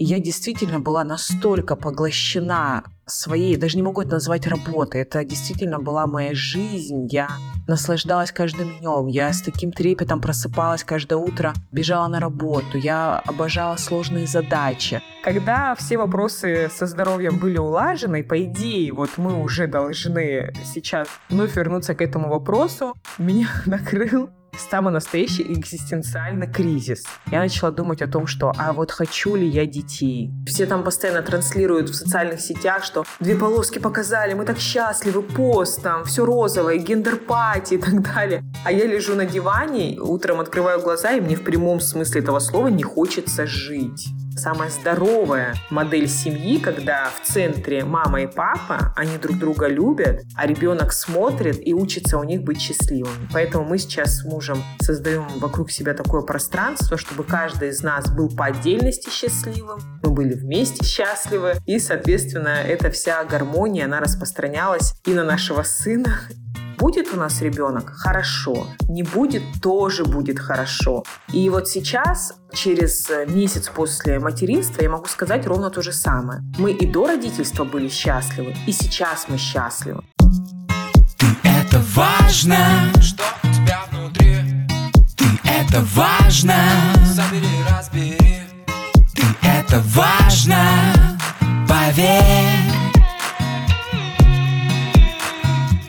Я действительно была настолько поглощена своей, даже не могу это назвать работой, это действительно была моя жизнь, я наслаждалась каждым днем, я с таким трепетом просыпалась каждое утро, бежала на работу, я обожала сложные задачи. Когда все вопросы со здоровьем были улажены, по идее, вот мы уже должны сейчас вновь вернуться к этому вопросу, меня накрыл самый настоящий экзистенциальный кризис. Я начала думать о том, что а вот хочу ли я детей. Все там постоянно транслируют в социальных сетях, что две полоски показали, мы так счастливы, пост, там все розовое, gender party и так далее. А я лежу на диване, утром открываю глаза, и мне в прямом смысле этого слова не хочется жить самая здоровая модель семьи, когда в центре мама и папа, они друг друга любят, а ребенок смотрит и учится у них быть счастливым. Поэтому мы сейчас с мужем создаем вокруг себя такое пространство, чтобы каждый из нас был по отдельности счастливым, мы были вместе счастливы, и, соответственно, эта вся гармония, она распространялась и на нашего сына, Будет у нас ребенок? Хорошо. Не будет? Тоже будет хорошо. И вот сейчас, через месяц после материнства, я могу сказать ровно то же самое. Мы и до родительства были счастливы, и сейчас мы счастливы. Ты это важно, что у тебя внутри. Ты это важно, забери, разбери. Ты это важно, поверь.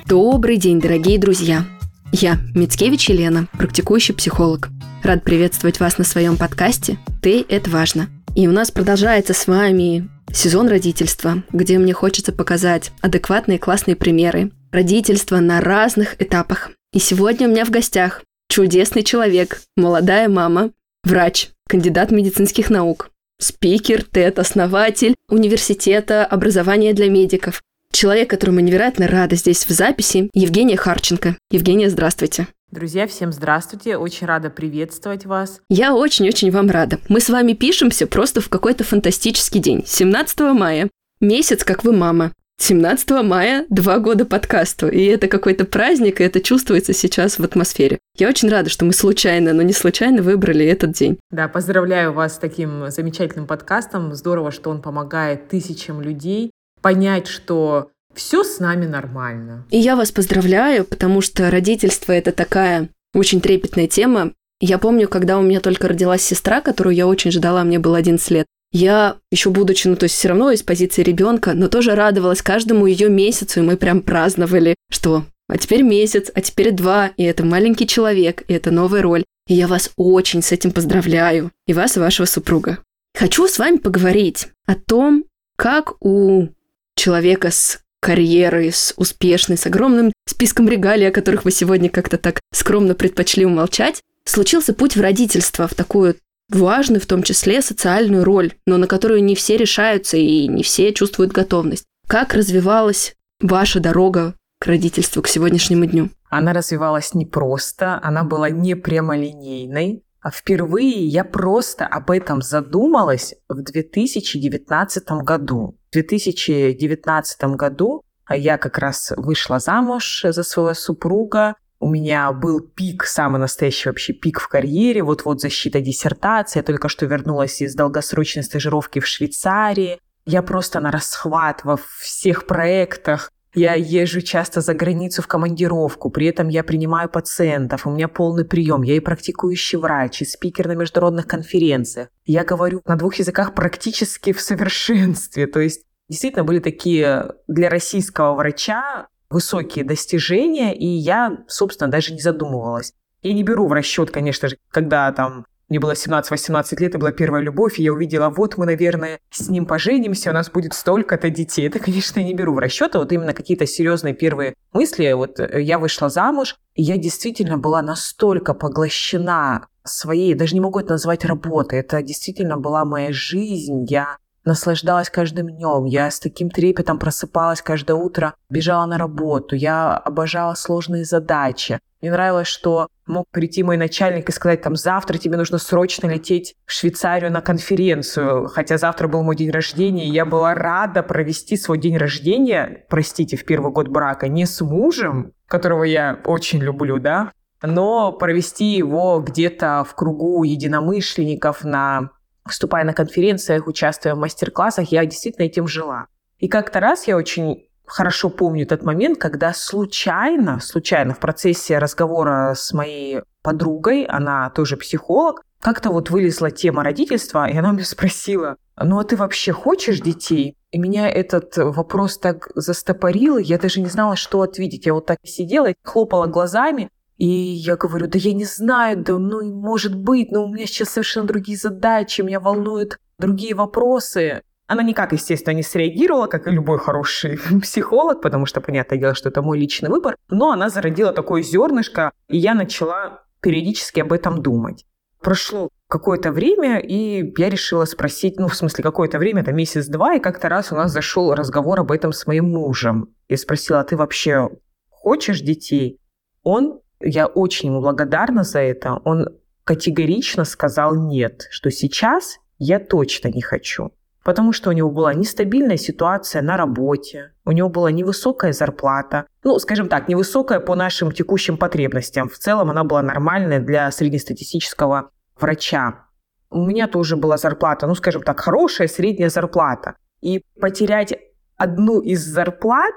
Добрый день, дорогие друзья! Я Мицкевич Елена, практикующий психолог. Рад приветствовать вас на своем подкасте «Ты – это важно». И у нас продолжается с вами сезон родительства, где мне хочется показать адекватные классные примеры родительства на разных этапах. И сегодня у меня в гостях чудесный человек, молодая мама, врач, кандидат медицинских наук, спикер, тет-основатель университета образования для медиков, Человек, которому невероятно рада здесь в записи, Евгения Харченко. Евгения, здравствуйте. Друзья, всем здравствуйте. Очень рада приветствовать вас. Я очень-очень вам рада. Мы с вами пишемся просто в какой-то фантастический день. 17 мая. Месяц, как вы мама. 17 мая два года подкасту. И это какой-то праздник, и это чувствуется сейчас в атмосфере. Я очень рада, что мы случайно, но не случайно выбрали этот день. Да, поздравляю вас с таким замечательным подкастом. Здорово, что он помогает тысячам людей понять, что все с нами нормально. И я вас поздравляю, потому что родительство это такая очень трепетная тема. Я помню, когда у меня только родилась сестра, которую я очень ждала, мне было 11 лет. Я, еще будучи, ну, то есть все равно из позиции ребенка, но тоже радовалась каждому ее месяцу, и мы прям праздновали, что а теперь месяц, а теперь два, и это маленький человек, и это новая роль. И я вас очень с этим поздравляю, и вас, и вашего супруга. Хочу с вами поговорить о том, как у человека с карьерой, с успешной, с огромным списком регалий, о которых вы сегодня как-то так скромно предпочли умолчать, случился путь в родительство, в такую важную, в том числе, социальную роль, но на которую не все решаются и не все чувствуют готовность. Как развивалась ваша дорога к родительству, к сегодняшнему дню? Она развивалась непросто, она была не прямолинейной. А впервые я просто об этом задумалась в 2019 году. В 2019 году я как раз вышла замуж за своего супруга. У меня был пик, самый настоящий вообще пик в карьере. Вот-вот защита диссертации. Я только что вернулась из долгосрочной стажировки в Швейцарии. Я просто на расхват во всех проектах. Я езжу часто за границу в командировку, при этом я принимаю пациентов, у меня полный прием, я и практикующий врач, и спикер на международных конференциях. Я говорю на двух языках практически в совершенстве, то есть действительно были такие для российского врача высокие достижения, и я, собственно, даже не задумывалась. Я не беру в расчет, конечно же, когда там мне было 17-18 лет, это была первая любовь, и я увидела, вот мы, наверное, с ним поженимся, у нас будет столько-то детей. Это, конечно, я не беру в расчет, а вот именно какие-то серьезные первые мысли. Вот э, я вышла замуж, и я действительно была настолько поглощена своей, даже не могу это назвать работой, это действительно была моя жизнь. Я наслаждалась каждым днем. Я с таким трепетом просыпалась каждое утро, бежала на работу. Я обожала сложные задачи. Мне нравилось, что мог прийти мой начальник и сказать, там, завтра тебе нужно срочно лететь в Швейцарию на конференцию, хотя завтра был мой день рождения, и я была рада провести свой день рождения, простите, в первый год брака, не с мужем, которого я очень люблю, да, но провести его где-то в кругу единомышленников на выступая на конференциях, участвуя в мастер-классах, я действительно этим жила. И как-то раз я очень хорошо помню тот момент, когда случайно, случайно в процессе разговора с моей подругой, она тоже психолог, как-то вот вылезла тема родительства, и она меня спросила, ну а ты вообще хочешь детей? И меня этот вопрос так застопорил, я даже не знала, что ответить. Я вот так сидела, хлопала глазами, и я говорю, да я не знаю, да ну может быть, но у меня сейчас совершенно другие задачи, меня волнуют другие вопросы. Она никак, естественно, не среагировала, как и любой хороший психолог, потому что, понятное дело, что это мой личный выбор, но она зародила такое зернышко, и я начала периодически об этом думать. Прошло какое-то время, и я решила спросить, ну, в смысле, какое-то время, это месяц-два, и как-то раз у нас зашел разговор об этом с моим мужем. Я спросила, а ты вообще хочешь детей? Он я очень ему благодарна за это. Он категорично сказал нет, что сейчас я точно не хочу. Потому что у него была нестабильная ситуация на работе, у него была невысокая зарплата, ну, скажем так, невысокая по нашим текущим потребностям. В целом она была нормальная для среднестатистического врача. У меня тоже была зарплата, ну, скажем так, хорошая средняя зарплата. И потерять одну из зарплат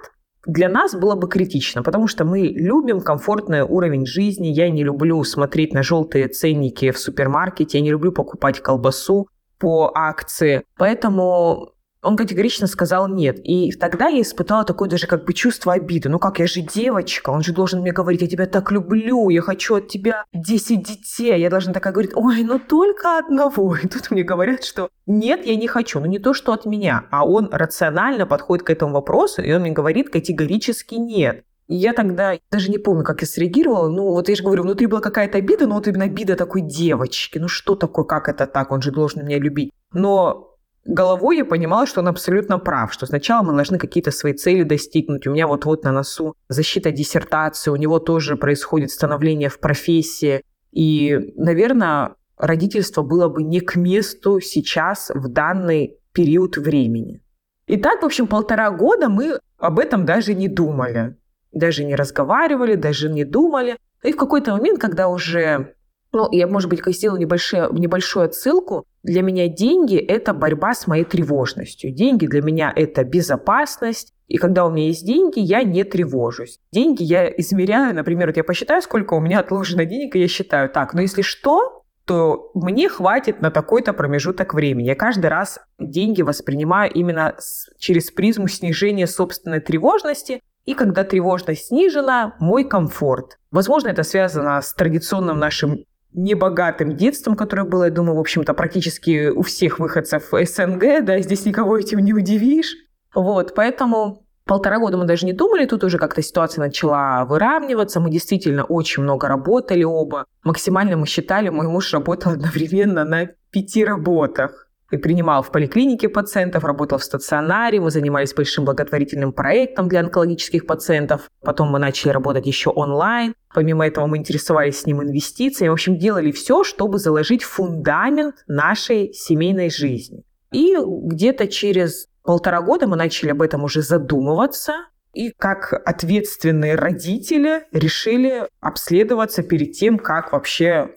для нас было бы критично, потому что мы любим комфортный уровень жизни. Я не люблю смотреть на желтые ценники в супермаркете, я не люблю покупать колбасу по акции. Поэтому он категорично сказал нет. И тогда я испытала такое даже как бы чувство обиды. Ну как, я же девочка, он же должен мне говорить, я тебя так люблю, я хочу от тебя 10 детей. Я должна такая говорить, ой, ну только одного. И тут мне говорят, что нет, я не хочу. Ну не то, что от меня, а он рационально подходит к этому вопросу, и он мне говорит категорически нет. Я тогда даже не помню, как я среагировала. Ну, вот я же говорю, внутри была какая-то обида, но вот именно обида такой девочки. Ну, что такое, как это так? Он же должен меня любить. Но головой я понимала, что он абсолютно прав, что сначала мы должны какие-то свои цели достигнуть. У меня вот-вот на носу защита диссертации, у него тоже происходит становление в профессии. И, наверное, родительство было бы не к месту сейчас, в данный период времени. И так, в общем, полтора года мы об этом даже не думали. Даже не разговаривали, даже не думали. И в какой-то момент, когда уже ну, я, может быть, сделаю небольшую, небольшую отсылку. Для меня деньги – это борьба с моей тревожностью. Деньги для меня – это безопасность. И когда у меня есть деньги, я не тревожусь. Деньги я измеряю, например, вот я посчитаю, сколько у меня отложено денег, и я считаю, так, но если что, то мне хватит на такой-то промежуток времени. Я каждый раз деньги воспринимаю именно через призму снижения собственной тревожности, и когда тревожность снижена, мой комфорт. Возможно, это связано с традиционным нашим небогатым детством, которое было, я думаю, в общем-то, практически у всех выходцев СНГ, да, здесь никого этим не удивишь. Вот, поэтому полтора года мы даже не думали, тут уже как-то ситуация начала выравниваться, мы действительно очень много работали оба. Максимально мы считали, мой муж работал одновременно на пяти работах принимал в поликлинике пациентов, работал в стационаре, мы занимались большим благотворительным проектом для онкологических пациентов. Потом мы начали работать еще онлайн. Помимо этого мы интересовались с ним инвестициями. В общем, делали все, чтобы заложить фундамент нашей семейной жизни. И где-то через полтора года мы начали об этом уже задумываться, и как ответственные родители решили обследоваться перед тем, как вообще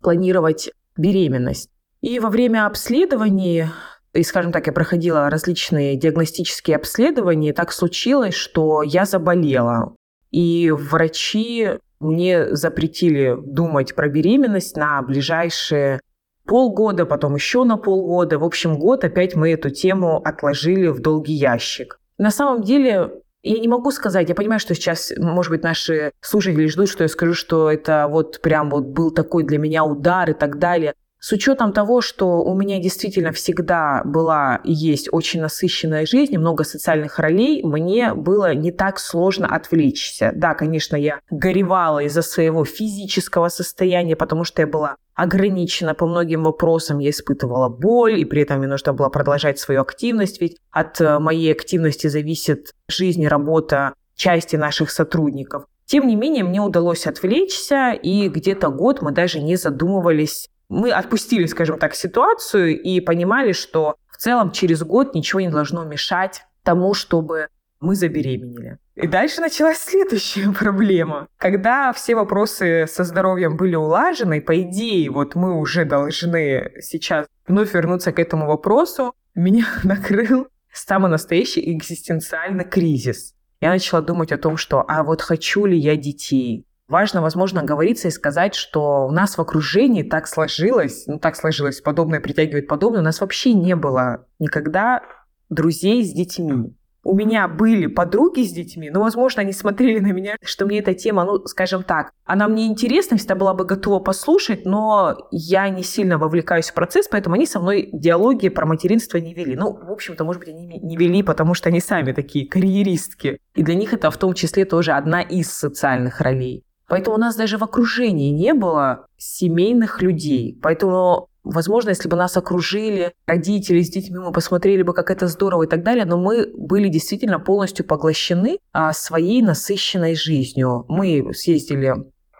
планировать беременность. И во время обследований, и, скажем так, я проходила различные диагностические обследования, так случилось, что я заболела. И врачи мне запретили думать про беременность на ближайшие полгода, потом еще на полгода. В общем, год опять мы эту тему отложили в долгий ящик. На самом деле, я не могу сказать, я понимаю, что сейчас, может быть, наши слушатели ждут, что я скажу, что это вот прям вот был такой для меня удар и так далее. С учетом того, что у меня действительно всегда была и есть очень насыщенная жизнь, много социальных ролей, мне было не так сложно отвлечься. Да, конечно, я горевала из-за своего физического состояния, потому что я была ограничена по многим вопросам, я испытывала боль, и при этом мне нужно было продолжать свою активность, ведь от э, моей активности зависит жизнь и работа части наших сотрудников. Тем не менее, мне удалось отвлечься, и где-то год мы даже не задумывались мы отпустили, скажем так, ситуацию и понимали, что в целом через год ничего не должно мешать тому, чтобы мы забеременели. И дальше началась следующая проблема. Когда все вопросы со здоровьем были улажены, по идее, вот мы уже должны сейчас вновь вернуться к этому вопросу, меня накрыл самый настоящий экзистенциальный кризис. Я начала думать о том, что а вот хочу ли я детей? Важно, возможно, говориться и сказать, что у нас в окружении так сложилось, ну так сложилось, подобное притягивает подобное, у нас вообще не было никогда друзей с детьми у меня были подруги с детьми, но, возможно, они смотрели на меня, что мне эта тема, ну, скажем так, она мне интересна, всегда была бы готова послушать, но я не сильно вовлекаюсь в процесс, поэтому они со мной диалоги про материнство не вели. Ну, в общем-то, может быть, они не вели, потому что они сами такие карьеристки. И для них это в том числе тоже одна из социальных ролей. Поэтому у нас даже в окружении не было семейных людей. Поэтому Возможно, если бы нас окружили родители с детьми, мы посмотрели бы, как это здорово и так далее, но мы были действительно полностью поглощены а, своей насыщенной жизнью. Мы съездили,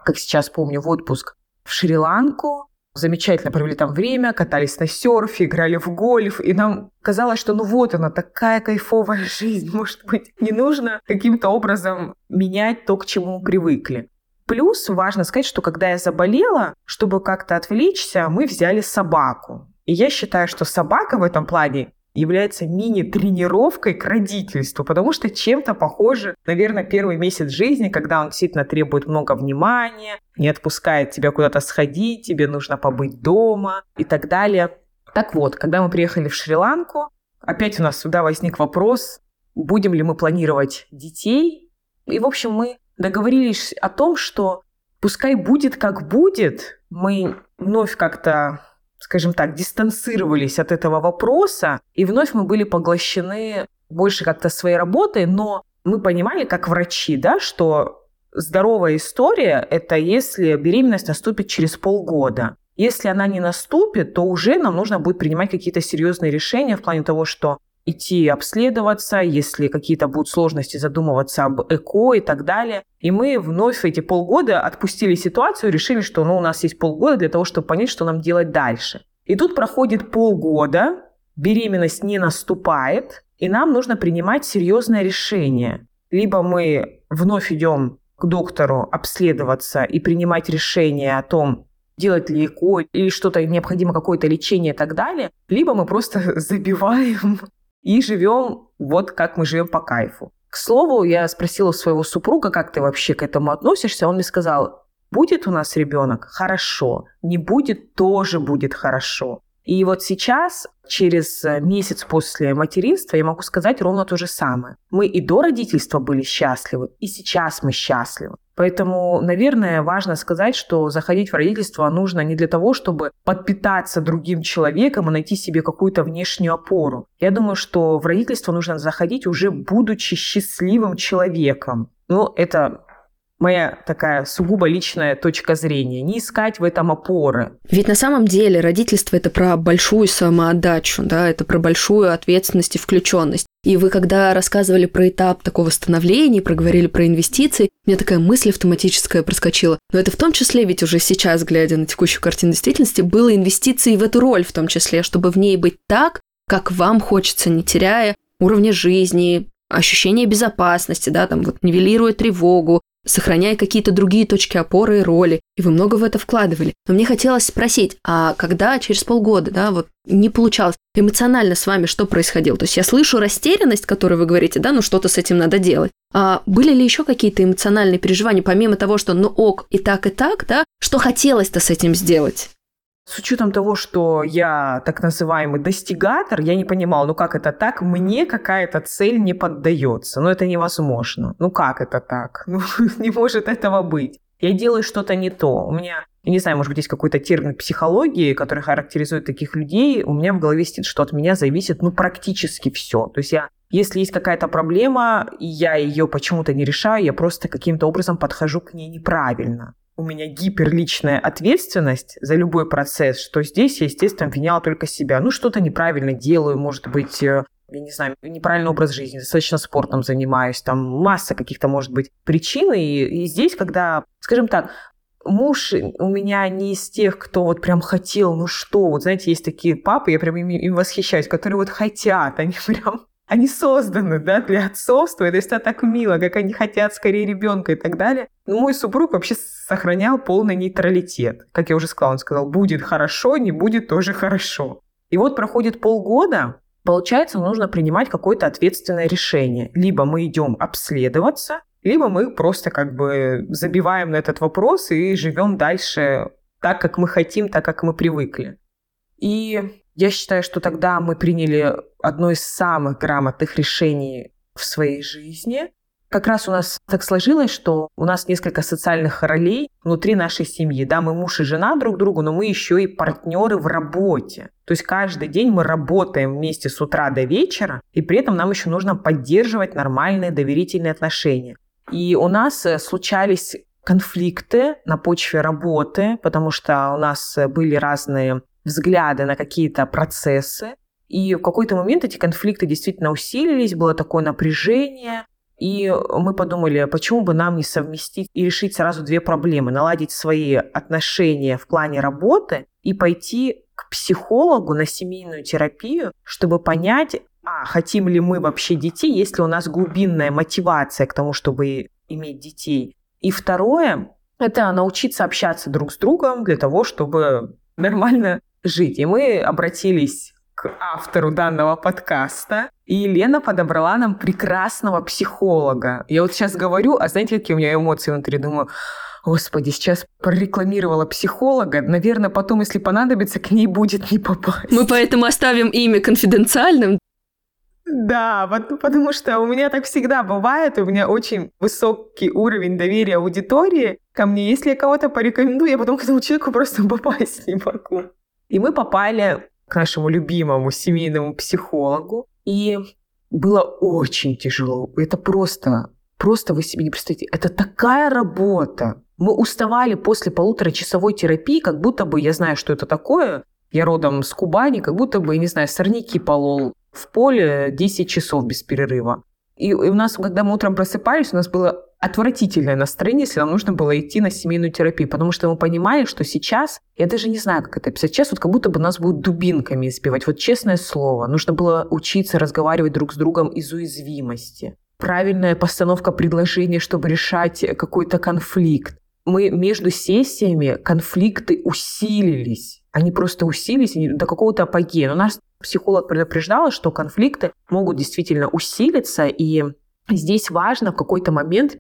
как сейчас помню, в отпуск в Шри-Ланку, замечательно провели там время, катались на серфе, играли в гольф, и нам казалось, что ну вот она, такая кайфовая жизнь, может быть, не нужно каким-то образом менять то, к чему мы привыкли. Плюс важно сказать, что когда я заболела, чтобы как-то отвлечься, мы взяли собаку. И я считаю, что собака в этом плане является мини-тренировкой к родительству, потому что чем-то похоже, наверное, первый месяц жизни, когда он действительно требует много внимания, не отпускает тебя куда-то сходить, тебе нужно побыть дома и так далее. Так вот, когда мы приехали в Шри-Ланку, опять у нас сюда возник вопрос, будем ли мы планировать детей. И, в общем, мы договорились о том, что пускай будет как будет, мы вновь как-то скажем так, дистанцировались от этого вопроса, и вновь мы были поглощены больше как-то своей работой, но мы понимали, как врачи, да, что здоровая история – это если беременность наступит через полгода. Если она не наступит, то уже нам нужно будет принимать какие-то серьезные решения в плане того, что идти обследоваться, если какие-то будут сложности, задумываться об ЭКО и так далее. И мы вновь эти полгода отпустили ситуацию, решили, что ну, у нас есть полгода для того, чтобы понять, что нам делать дальше. И тут проходит полгода, беременность не наступает, и нам нужно принимать серьезное решение. Либо мы вновь идем к доктору обследоваться и принимать решение о том, делать ли ЭКО или что-то необходимо, какое-то лечение и так далее, либо мы просто забиваем и живем вот как мы живем по кайфу. К слову, я спросила своего супруга, как ты вообще к этому относишься. Он мне сказал, будет у нас ребенок? Хорошо. Не будет, тоже будет хорошо. И вот сейчас, через месяц после материнства, я могу сказать ровно то же самое. Мы и до родительства были счастливы, и сейчас мы счастливы. Поэтому, наверное, важно сказать, что заходить в родительство нужно не для того, чтобы подпитаться другим человеком и найти себе какую-то внешнюю опору. Я думаю, что в родительство нужно заходить уже будучи счастливым человеком. Ну, это моя такая сугубо личная точка зрения, не искать в этом опоры. Ведь на самом деле родительство это про большую самоотдачу, да, это про большую ответственность и включенность. И вы, когда рассказывали про этап такого становления, проговорили про инвестиции, у меня такая мысль автоматическая проскочила. Но это в том числе, ведь уже сейчас, глядя на текущую картину действительности, было инвестиции в эту роль в том числе, чтобы в ней быть так, как вам хочется, не теряя уровня жизни, ощущение безопасности, да, там вот нивелируя тревогу, сохраняя какие-то другие точки опоры и роли, и вы много в это вкладывали. Но мне хотелось спросить, а когда через полгода, да, вот не получалось, эмоционально с вами что происходило? То есть я слышу растерянность, которую вы говорите, да, ну что-то с этим надо делать. А были ли еще какие-то эмоциональные переживания, помимо того, что ну ок, и так, и так, да, что хотелось-то с этим сделать? С учетом того, что я так называемый достигатор, я не понимал, ну как это так, мне какая-то цель не поддается. Ну это невозможно. Ну как это так? Ну не может этого быть. Я делаю что-то не то. У меня, я не знаю, может быть, есть какой-то термин психологии, который характеризует таких людей. У меня в голове сидит, что от меня зависит, ну, практически все. То есть я если есть какая-то проблема, и я ее почему-то не решаю, я просто каким-то образом подхожу к ней неправильно у меня гиперличная ответственность за любой процесс, что здесь я, естественно, обвиняла только себя. Ну, что-то неправильно делаю, может быть, э, я не знаю, неправильный образ жизни, достаточно спортом занимаюсь, там масса каких-то, может быть, причин. И, и здесь, когда, скажем так, муж у меня не из тех, кто вот прям хотел, ну что, вот знаете, есть такие папы, я прям им, им восхищаюсь, которые вот хотят, они прям они созданы, да, для отцовства, это так мило, как они хотят скорее ребенка и так далее. Но мой супруг вообще сохранял полный нейтралитет. Как я уже сказала, он сказал, будет хорошо, не будет тоже хорошо. И вот проходит полгода, получается, нужно принимать какое-то ответственное решение. Либо мы идем обследоваться, либо мы просто как бы забиваем на этот вопрос и живем дальше так, как мы хотим, так, как мы привыкли. И я считаю, что тогда мы приняли одно из самых грамотных решений в своей жизни. Как раз у нас так сложилось, что у нас несколько социальных ролей внутри нашей семьи. Да, мы муж и жена друг другу, но мы еще и партнеры в работе. То есть каждый день мы работаем вместе с утра до вечера, и при этом нам еще нужно поддерживать нормальные доверительные отношения. И у нас э, случались конфликты на почве работы, потому что у нас были разные взгляды на какие-то процессы. И в какой-то момент эти конфликты действительно усилились, было такое напряжение. И мы подумали, почему бы нам не совместить и решить сразу две проблемы. Наладить свои отношения в плане работы и пойти к психологу на семейную терапию, чтобы понять, а хотим ли мы вообще детей, есть ли у нас глубинная мотивация к тому, чтобы иметь детей. И второе, это научиться общаться друг с другом для того, чтобы нормально жить. И мы обратились к автору данного подкаста, и Лена подобрала нам прекрасного психолога. Я вот сейчас говорю, а знаете, какие у меня эмоции внутри? Думаю, Господи, сейчас прорекламировала психолога. Наверное, потом, если понадобится, к ней будет не попасть. Мы поэтому оставим имя конфиденциальным. Да, потому что у меня так всегда бывает, у меня очень высокий уровень доверия аудитории ко мне. Если я кого-то порекомендую, я потом к этому человеку просто попасть не могу. И мы попали к нашему любимому семейному психологу. И было очень тяжело. Это просто, просто вы себе не представляете. Это такая работа. Мы уставали после полуторачасовой терапии, как будто бы, я знаю, что это такое, я родом с Кубани, как будто бы, не знаю, сорняки полол в поле 10 часов без перерыва. И у нас, когда мы утром просыпались, у нас было отвратительное настроение, если нам нужно было идти на семейную терапию, потому что мы понимали, что сейчас, я даже не знаю, как это описать, сейчас вот как будто бы нас будут дубинками избивать. Вот честное слово, нужно было учиться разговаривать друг с другом из уязвимости. Правильная постановка предложения, чтобы решать какой-то конфликт. Мы между сессиями конфликты усилились. Они просто усилились до какого-то апогея. Но нас психолог предупреждала, что конфликты могут действительно усилиться, и здесь важно в какой-то момент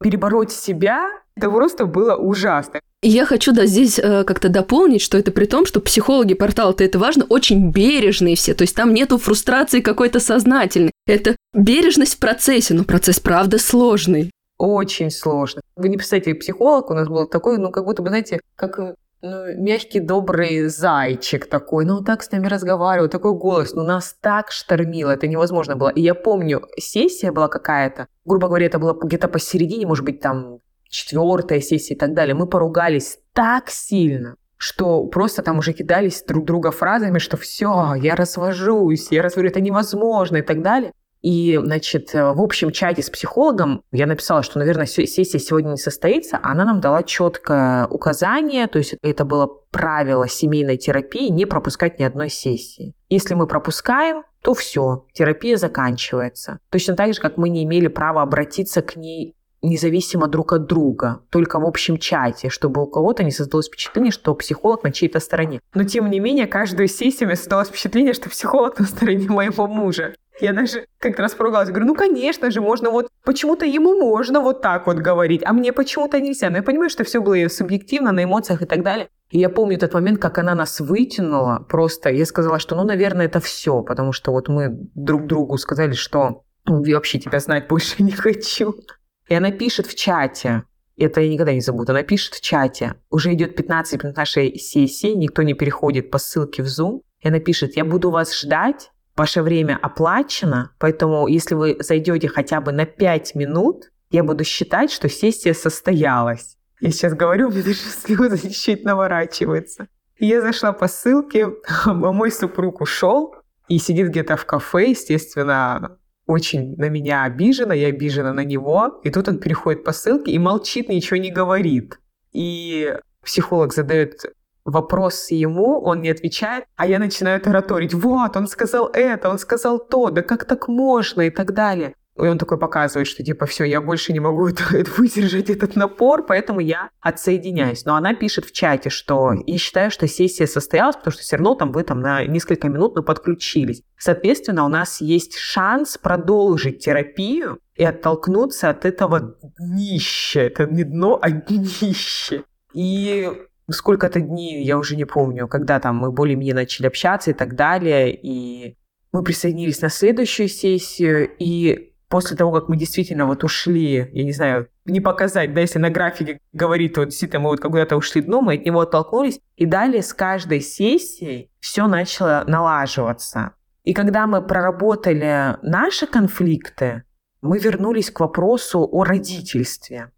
перебороть себя, это просто было ужасно. И я хочу да, здесь э, как-то дополнить, что это при том, что психологи портала-то это важно, очень бережные все. То есть там нету фрустрации какой-то сознательной. Это бережность в процессе, но процесс правда сложный. Очень сложно. Вы не представляете, психолог у нас был такой, ну, как будто бы, знаете, как э, ну, мягкий, добрый зайчик такой, ну, так с нами разговаривал, такой голос, ну, нас так штормило, это невозможно было. И я помню, сессия была какая-то, грубо говоря, это было где-то посередине, может быть, там, четвертая сессия и так далее. Мы поругались так сильно, что просто там уже кидались друг друга фразами, что все, я развожусь, я развожу, это невозможно и так далее. И, значит, э, в общем чате с психологом я написала, что, наверное, сессия сегодня не состоится. Она нам дала четкое указание, то есть это было правило семейной терапии не пропускать ни одной сессии. Если мы пропускаем, то все, терапия заканчивается. Точно так же, как мы не имели права обратиться к ней независимо друг от друга, только в общем чате, чтобы у кого-то не создалось впечатление, что психолог на чьей-то стороне. Но тем не менее, каждую сессию мне создалось впечатление, что психолог на стороне моего мужа. Я даже как-то раз поругалась, говорю, ну, конечно же, можно вот, почему-то ему можно вот так вот говорить, а мне почему-то нельзя. Но я понимаю, что все было субъективно, на эмоциях и так далее. И я помню этот момент, как она нас вытянула просто. Я сказала, что, ну, наверное, это все, потому что вот мы друг другу сказали, что «Ну, я вообще тебя знать больше не хочу. И она пишет в чате, это я никогда не забуду, она пишет в чате, уже идет 15 минут нашей сессии, никто не переходит по ссылке в Zoom, и она пишет, я буду вас ждать, ваше время оплачено, поэтому если вы зайдете хотя бы на 5 минут, я буду считать, что сессия состоялась. Я сейчас говорю, у меня даже слезы чуть наворачиваются. Я зашла по ссылке, а мой супруг ушел и сидит где-то в кафе, естественно, очень на меня обижена, я обижена на него. И тут он переходит по ссылке и молчит, ничего не говорит. И психолог задает вопрос ему, он не отвечает, а я начинаю тараторить. Вот, он сказал это, он сказал то, да как так можно и так далее. И он такой показывает, что типа все, я больше не могу это, это выдержать этот напор, поэтому я отсоединяюсь. Но она пишет в чате, что я считаю, что сессия состоялась, потому что все равно там вы там на несколько минут мы подключились. Соответственно, у нас есть шанс продолжить терапию и оттолкнуться от этого днища. Это не дно, а днище. И сколько-то дней, я уже не помню, когда там мы более-менее начали общаться и так далее, и мы присоединились на следующую сессию, и после того, как мы действительно вот ушли, я не знаю, не показать, да, если на графике говорит, вот действительно мы вот куда-то ушли дном, мы от него оттолкнулись, и далее с каждой сессией все начало налаживаться. И когда мы проработали наши конфликты, мы вернулись к вопросу о родительстве.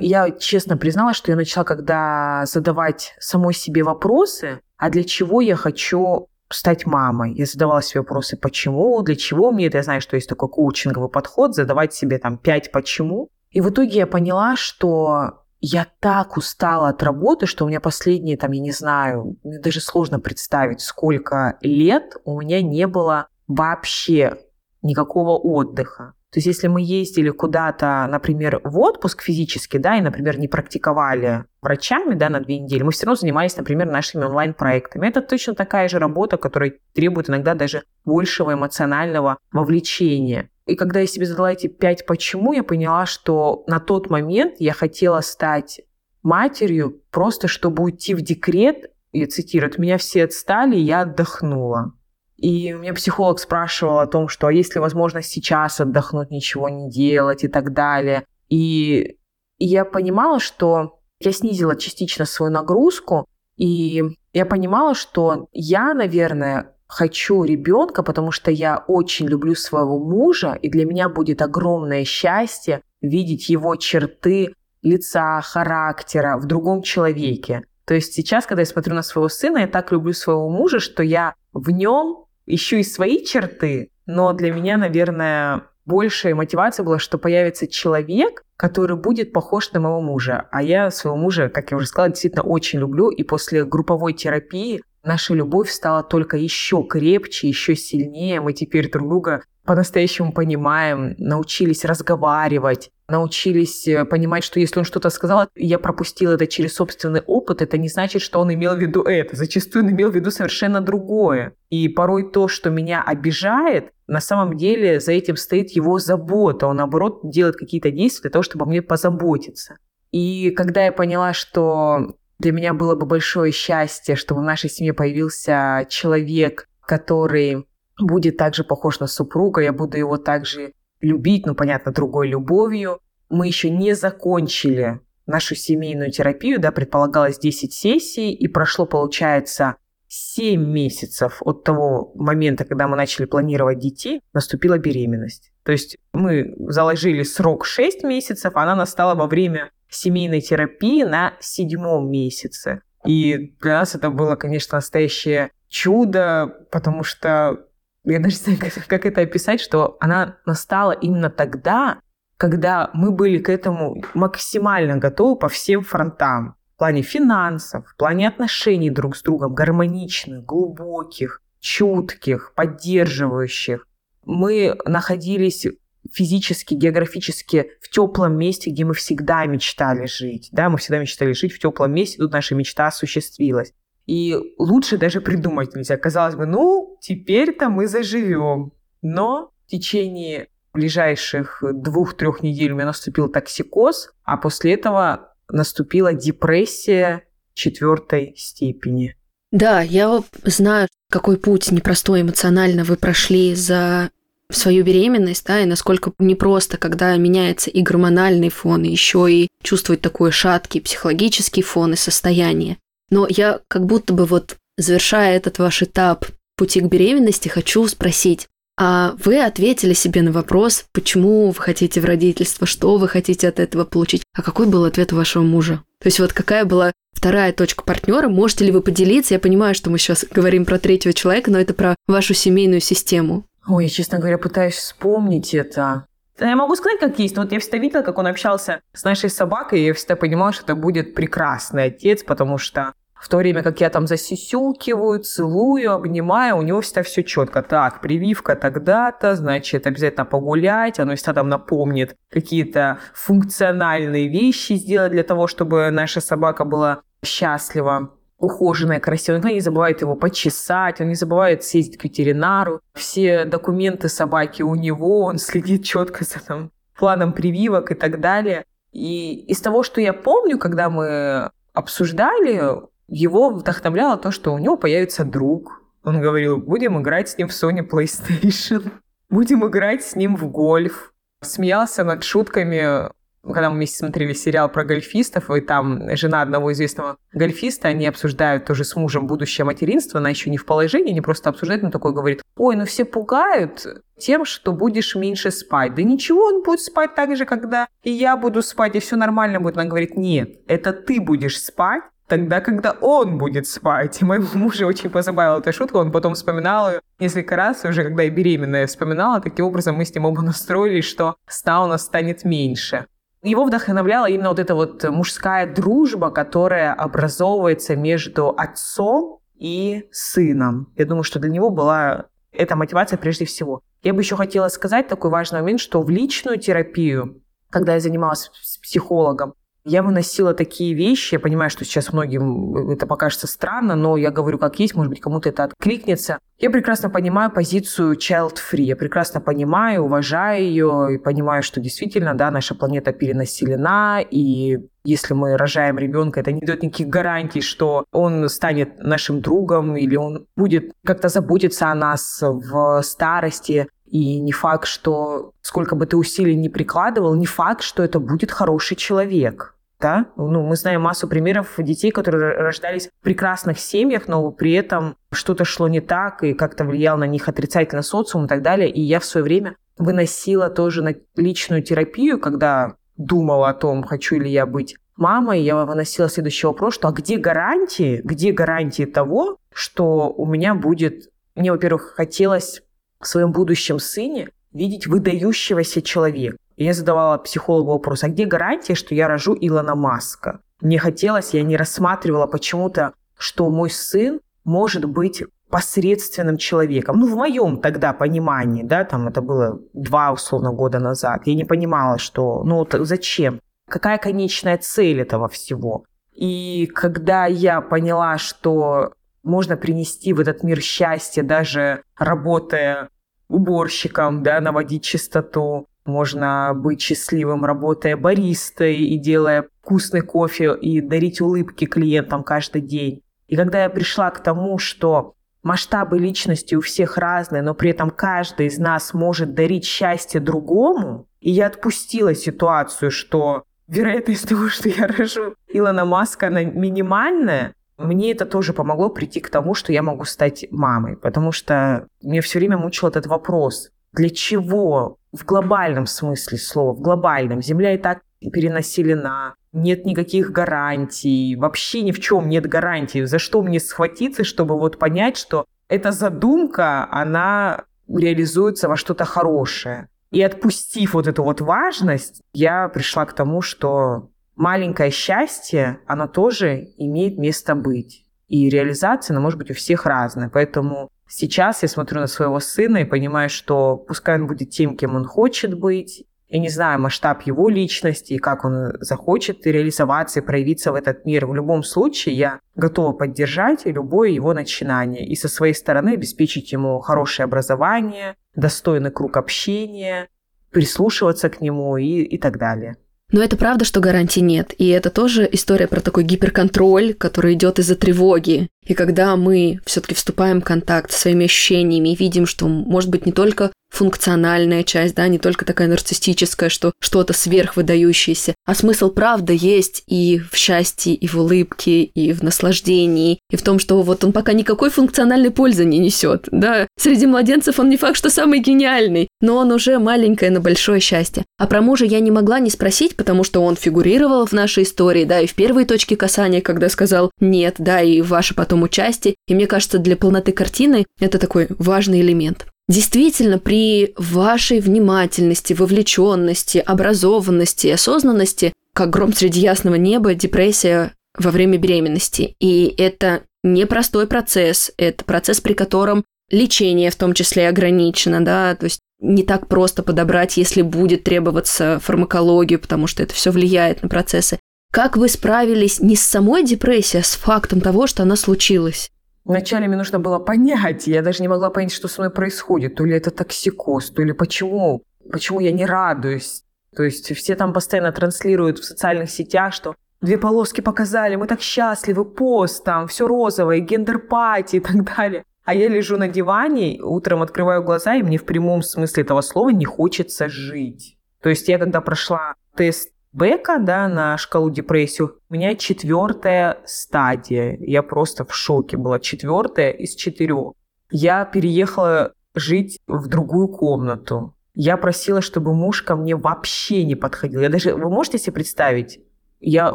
Я честно призналась, что я начала когда задавать самой себе вопросы, а для чего я хочу стать мамой. Я задавала себе вопросы, почему, для чего мне это. Я знаю, что есть такой коучинговый подход, задавать себе там пять почему. И в итоге я поняла, что я так устала от работы, что у меня последние, там, я не знаю, мне даже сложно представить, сколько лет у меня не было вообще никакого отдыха. То есть если мы ездили куда-то, например, в отпуск физически, да, и, например, не практиковали врачами, да, на две недели, мы все равно занимались, например, нашими онлайн-проектами. Это точно такая же работа, которая требует иногда даже большего эмоционального вовлечения. И когда я себе задала эти пять почему, я поняла, что на тот момент я хотела стать матерью просто чтобы уйти в декрет, и цитирую, от меня все отстали, я отдохнула. И у меня психолог спрашивал о том, что а есть ли возможность сейчас отдохнуть, ничего не делать и так далее. И, я понимала, что я снизила частично свою нагрузку, и я понимала, что я, наверное, хочу ребенка, потому что я очень люблю своего мужа, и для меня будет огромное счастье видеть его черты лица, характера в другом человеке. То есть сейчас, когда я смотрю на своего сына, я так люблю своего мужа, что я в нем ищу и свои черты, но для меня, наверное, большая мотивация была, что появится человек, который будет похож на моего мужа. А я своего мужа, как я уже сказала, действительно очень люблю. И после групповой терапии наша любовь стала только еще крепче, еще сильнее. Мы теперь друг друга по-настоящему понимаем, научились разговаривать, научились э, понимать, что если он что-то сказал, я пропустил это через собственный опыт, это не значит, что он имел в виду это. Зачастую он имел в виду совершенно другое. И порой то, что меня обижает, на самом деле за этим стоит его забота. Он, наоборот, делает какие-то действия для того, чтобы о мне позаботиться. И когда я поняла, что для меня было бы большое счастье, чтобы в нашей семье появился человек, который будет также похож на супруга, я буду его также любить, ну, понятно, другой любовью. Мы еще не закончили нашу семейную терапию, да, предполагалось 10 сессий, и прошло, получается, 7 месяцев от того момента, когда мы начали планировать детей, наступила беременность. То есть мы заложили срок 6 месяцев, она настала во время семейной терапии на седьмом месяце. И для нас это было, конечно, настоящее чудо, потому что я даже не знаю, как, как это описать, что она настала именно тогда, когда мы были к этому максимально готовы по всем фронтам. В плане финансов, в плане отношений друг с другом, гармоничных, глубоких, чутких, поддерживающих. Мы находились физически, географически в теплом месте, где мы всегда мечтали жить. Да, мы всегда мечтали жить в теплом месте, тут наша мечта осуществилась. И лучше даже придумать нельзя. Казалось бы, ну, теперь-то мы заживем. Но в течение ближайших двух-трех недель у меня наступил токсикоз, а после этого наступила депрессия четвертой степени. Да, я знаю, какой путь непростой эмоционально вы прошли за свою беременность, да, и насколько непросто, когда меняется и гормональный фон, и еще и чувствовать такой шаткий психологический фон и состояние. Но я как будто бы вот, завершая этот ваш этап пути к беременности, хочу спросить, а вы ответили себе на вопрос, почему вы хотите в родительство, что вы хотите от этого получить, а какой был ответ вашего мужа? То есть вот какая была вторая точка партнера, можете ли вы поделиться? Я понимаю, что мы сейчас говорим про третьего человека, но это про вашу семейную систему. Ой, я, честно говоря, пытаюсь вспомнить это. Я могу сказать, как есть. Вот я всегда видела, как он общался с нашей собакой, и я всегда понимала, что это будет прекрасный отец, потому что В то время как я там засюсюкиваю, целую, обнимаю, у него всегда все четко. Так, прививка тогда-то, значит, обязательно погулять, оно всегда там напомнит какие-то функциональные вещи сделать для того, чтобы наша собака была счастлива ухоженная, красивая. Он не забывает его почесать, он не забывает съездить к ветеринару. Все документы собаки у него, он следит четко за там, планом прививок и так далее. И из того, что я помню, когда мы обсуждали, его вдохновляло то, что у него появится друг. Он говорил, будем играть с ним в Sony PlayStation, будем играть с ним в гольф. Смеялся над шутками когда мы вместе смотрели сериал про гольфистов, и там жена одного известного гольфиста, они обсуждают тоже с мужем будущее материнство, она еще не в положении, не просто обсуждает, но такой говорит, ой, ну все пугают тем, что будешь меньше спать. Да ничего, он будет спать так же, когда и я буду спать, и все нормально будет. Она говорит, нет, это ты будешь спать, тогда, когда он будет спать. И моему мужу очень позабавила эта шутка, он потом вспоминал ее несколько раз, уже когда я беременная вспоминала, таким образом мы с ним оба настроились, что сна у нас станет меньше. Его вдохновляла именно вот эта вот мужская дружба, которая образовывается между отцом и сыном. Я думаю, что для него была эта мотивация прежде всего. Я бы еще хотела сказать такой важный момент, что в личную терапию, когда я занималась с психологом, я выносила такие вещи, я понимаю, что сейчас многим это покажется странно, но я говорю как есть, может быть, кому-то это откликнется. Я прекрасно понимаю позицию child-free, я прекрасно понимаю, уважаю ее и понимаю, что действительно, да, наша планета перенаселена, и если мы рожаем ребенка, это не дает никаких гарантий, что он станет нашим другом или он будет как-то заботиться о нас в старости. И не факт, что сколько бы ты усилий не прикладывал, не факт, что это будет хороший человек. Да? Ну, мы знаем массу примеров детей, которые рождались в прекрасных семьях, но при этом что-то шло не так, и как-то влиял на них отрицательно социум и так далее. И я в свое время выносила тоже на личную терапию, когда думала о том, хочу ли я быть мамой, я выносила следующий вопрос, что а где гарантии, где гарантии того, что у меня будет... Мне, во-первых, хотелось в своем будущем сыне видеть выдающегося человека. И я задавала психологу вопрос, а где гарантия, что я рожу Илона Маска? Мне хотелось, я не рассматривала почему-то, что мой сын может быть посредственным человеком. Ну, в моем тогда понимании, да, там это было два, условно, года назад. Я не понимала, что, ну, зачем? Какая конечная цель этого всего? И когда я поняла, что можно принести в этот мир счастье, даже работая уборщиком, да, наводить чистоту. Можно быть счастливым, работая баристой и делая вкусный кофе и дарить улыбки клиентам каждый день. И когда я пришла к тому, что масштабы личности у всех разные, но при этом каждый из нас может дарить счастье другому, и я отпустила ситуацию, что вероятность того, что я рожу Илона Маска, она минимальная, мне это тоже помогло прийти к тому, что я могу стать мамой, потому что мне все время мучил этот вопрос. Для чего в глобальном смысле слова, в глобальном? Земля и так перенаселена, нет никаких гарантий, вообще ни в чем нет гарантий. За что мне схватиться, чтобы вот понять, что эта задумка, она реализуется во что-то хорошее. И отпустив вот эту вот важность, я пришла к тому, что маленькое счастье, оно тоже имеет место быть. И реализация, она может быть у всех разная. Поэтому сейчас я смотрю на своего сына и понимаю, что пускай он будет тем, кем он хочет быть. Я не знаю масштаб его личности и как он захочет реализоваться и проявиться в этот мир. В любом случае я готова поддержать любое его начинание и со своей стороны обеспечить ему хорошее образование, достойный круг общения, прислушиваться к нему и, и так далее. Но это правда, что гарантий нет. И это тоже история про такой гиперконтроль, который идет из-за тревоги. И когда мы все-таки вступаем в контакт со своими ощущениями и видим, что может быть не только функциональная часть, да, не только такая нарциссическая, что что-то сверхвыдающееся, а смысл правда есть и в счастье, и в улыбке, и в наслаждении, и в том, что вот он пока никакой функциональной пользы не несет, да. Среди младенцев он не факт, что самый гениальный, но он уже маленькое, но большое счастье. А про мужа я не могла не спросить, потому что он фигурировал в нашей истории, да, и в первой точке касания, когда сказал «нет», да, и ваше потом участие. И мне кажется, для полноты картины это такой важный элемент. Действительно, при вашей внимательности, вовлеченности, образованности и осознанности, как гром среди ясного неба, депрессия во время беременности. И это непростой процесс, это процесс, при котором лечение в том числе ограничено, да, то есть не так просто подобрать, если будет требоваться фармакологию, потому что это все влияет на процессы. Как вы справились не с самой депрессией, а с фактом того, что она случилась? Вначале мне нужно было понять, я даже не могла понять, что со мной происходит. То ли это токсикоз, то ли почему, почему я не радуюсь. То есть все там постоянно транслируют в социальных сетях, что две полоски показали, мы так счастливы, пост там, все розовое, gender party и так далее. А я лежу на диване, утром открываю глаза, и мне в прямом смысле этого слова не хочется жить. То есть я когда прошла тест Бека, да, на шкалу депрессию, у меня четвертая стадия. Я просто в шоке была. Четвертая из четырех. Я переехала жить в другую комнату. Я просила, чтобы муж ко мне вообще не подходил. Я даже, вы можете себе представить, я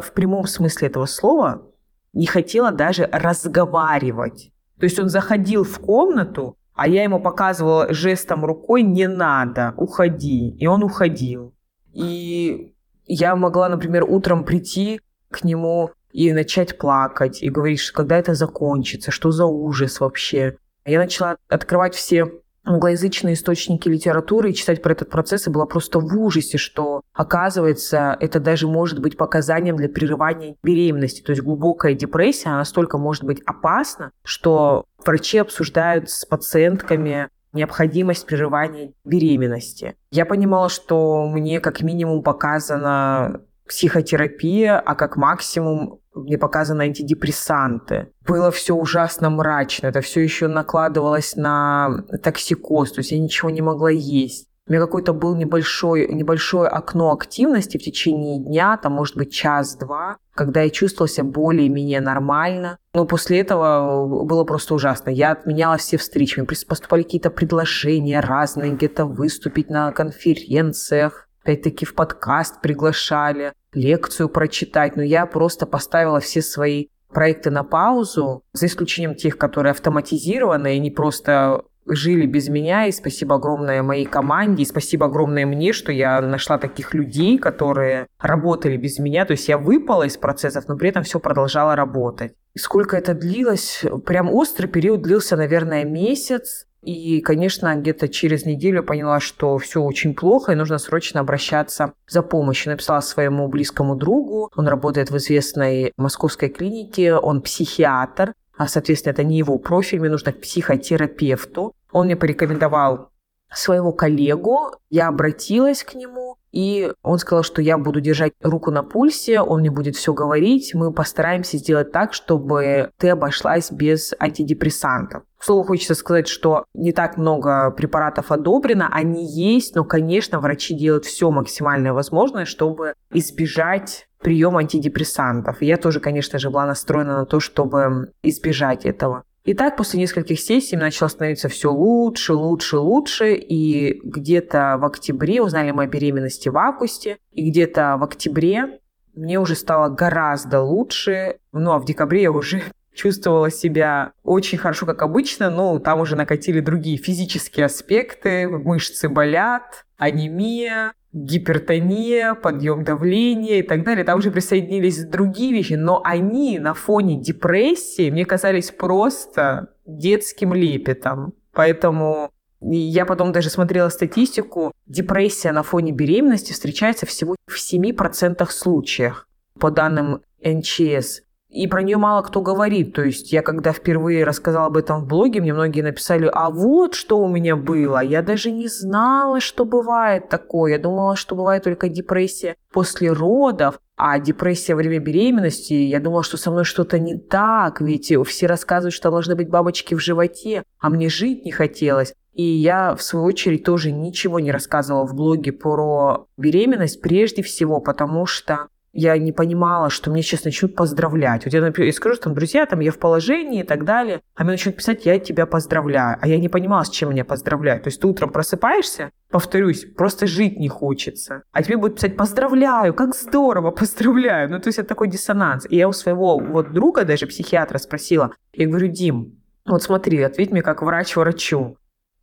в прямом смысле этого слова не хотела даже разговаривать. То есть он заходил в комнату, а я ему показывала жестом рукой «не надо, уходи». И он уходил. И я могла, например, утром прийти к нему и начать плакать, и говорить, что когда это закончится, что за ужас вообще. Я начала открывать все англоязычные источники литературы и читать про этот процесс, и была просто в ужасе, что, оказывается, это даже может быть показанием для прерывания беременности. То есть глубокая депрессия, она настолько может быть опасна, что врачи обсуждают с пациентками необходимость прерывания беременности. Я понимала, что мне как минимум показана психотерапия, а как максимум мне показаны антидепрессанты. Было все ужасно мрачно, это все еще накладывалось на токсикоз, то есть я ничего не могла есть. У меня какой-то был небольшой, небольшое окно активности в течение дня, там, может быть, час-два, когда я чувствовала себя более-менее нормально. Но после этого было просто ужасно. Я отменяла все встречи. Мне поступали какие-то предложения разные, где-то выступить на конференциях. Опять-таки в подкаст приглашали, лекцию прочитать. Но я просто поставила все свои проекты на паузу, за исключением тех, которые автоматизированы и не просто жили без меня, и спасибо огромное моей команде, и спасибо огромное мне, что я нашла таких людей, которые работали без меня, то есть я выпала из процессов, но при этом все продолжало работать. И сколько это длилось? Прям острый период длился, наверное, месяц, и, конечно, где-то через неделю поняла, что все очень плохо, и нужно срочно обращаться за помощью. Написала своему близкому другу, он работает в известной московской клинике, он психиатр, а, соответственно, это не его профиль, мне нужно к психотерапевту. Он мне порекомендовал своего коллегу, я обратилась к нему, и он сказал, что я буду держать руку на пульсе, он мне будет все говорить, мы постараемся сделать так, чтобы ты обошлась без антидепрессантов. К слову, хочется сказать, что не так много препаратов одобрено, они есть, но, конечно, врачи делают все максимально возможное, чтобы избежать приема антидепрессантов. Я тоже, конечно же, была настроена на то, чтобы избежать этого. И так после нескольких сессий начало становиться все лучше, лучше, лучше. И где-то в октябре узнали моей беременности в августе. И где-то в октябре мне уже стало гораздо лучше. Ну, а в декабре я уже чувствовала себя очень хорошо, как обычно, но там уже накатили другие физические аспекты, мышцы болят, анемия, гипертония, подъем давления и так далее. Там уже присоединились другие вещи, но они на фоне депрессии мне казались просто детским лепетом. Поэтому я потом даже смотрела статистику, депрессия на фоне беременности встречается всего в 7% случаях по данным НЧС и про нее мало кто говорит. То есть я когда впервые рассказала об этом в блоге, мне многие написали, а вот что у меня было. Я даже не знала, что бывает такое. Я думала, что бывает только депрессия после родов, а депрессия во время беременности, я думала, что со мной что-то не так, ведь все рассказывают, что должны быть бабочки в животе, а мне жить не хотелось. И я, в свою очередь, тоже ничего не рассказывала в блоге про беременность, прежде всего, потому что я не понимала, что мне сейчас начнут поздравлять. Вот я, например, я скажу, там, друзья, там, я в положении и так далее, а мне начнут писать, я тебя поздравляю. А я не понимала, с чем меня поздравляют. То есть ты утром просыпаешься, повторюсь, просто жить не хочется. А тебе будут писать, поздравляю, как здорово, поздравляю. Ну, то есть это такой диссонанс. И я у своего вот друга, даже психиатра, спросила, я говорю, Дим, вот смотри, ответь мне как врач врачу.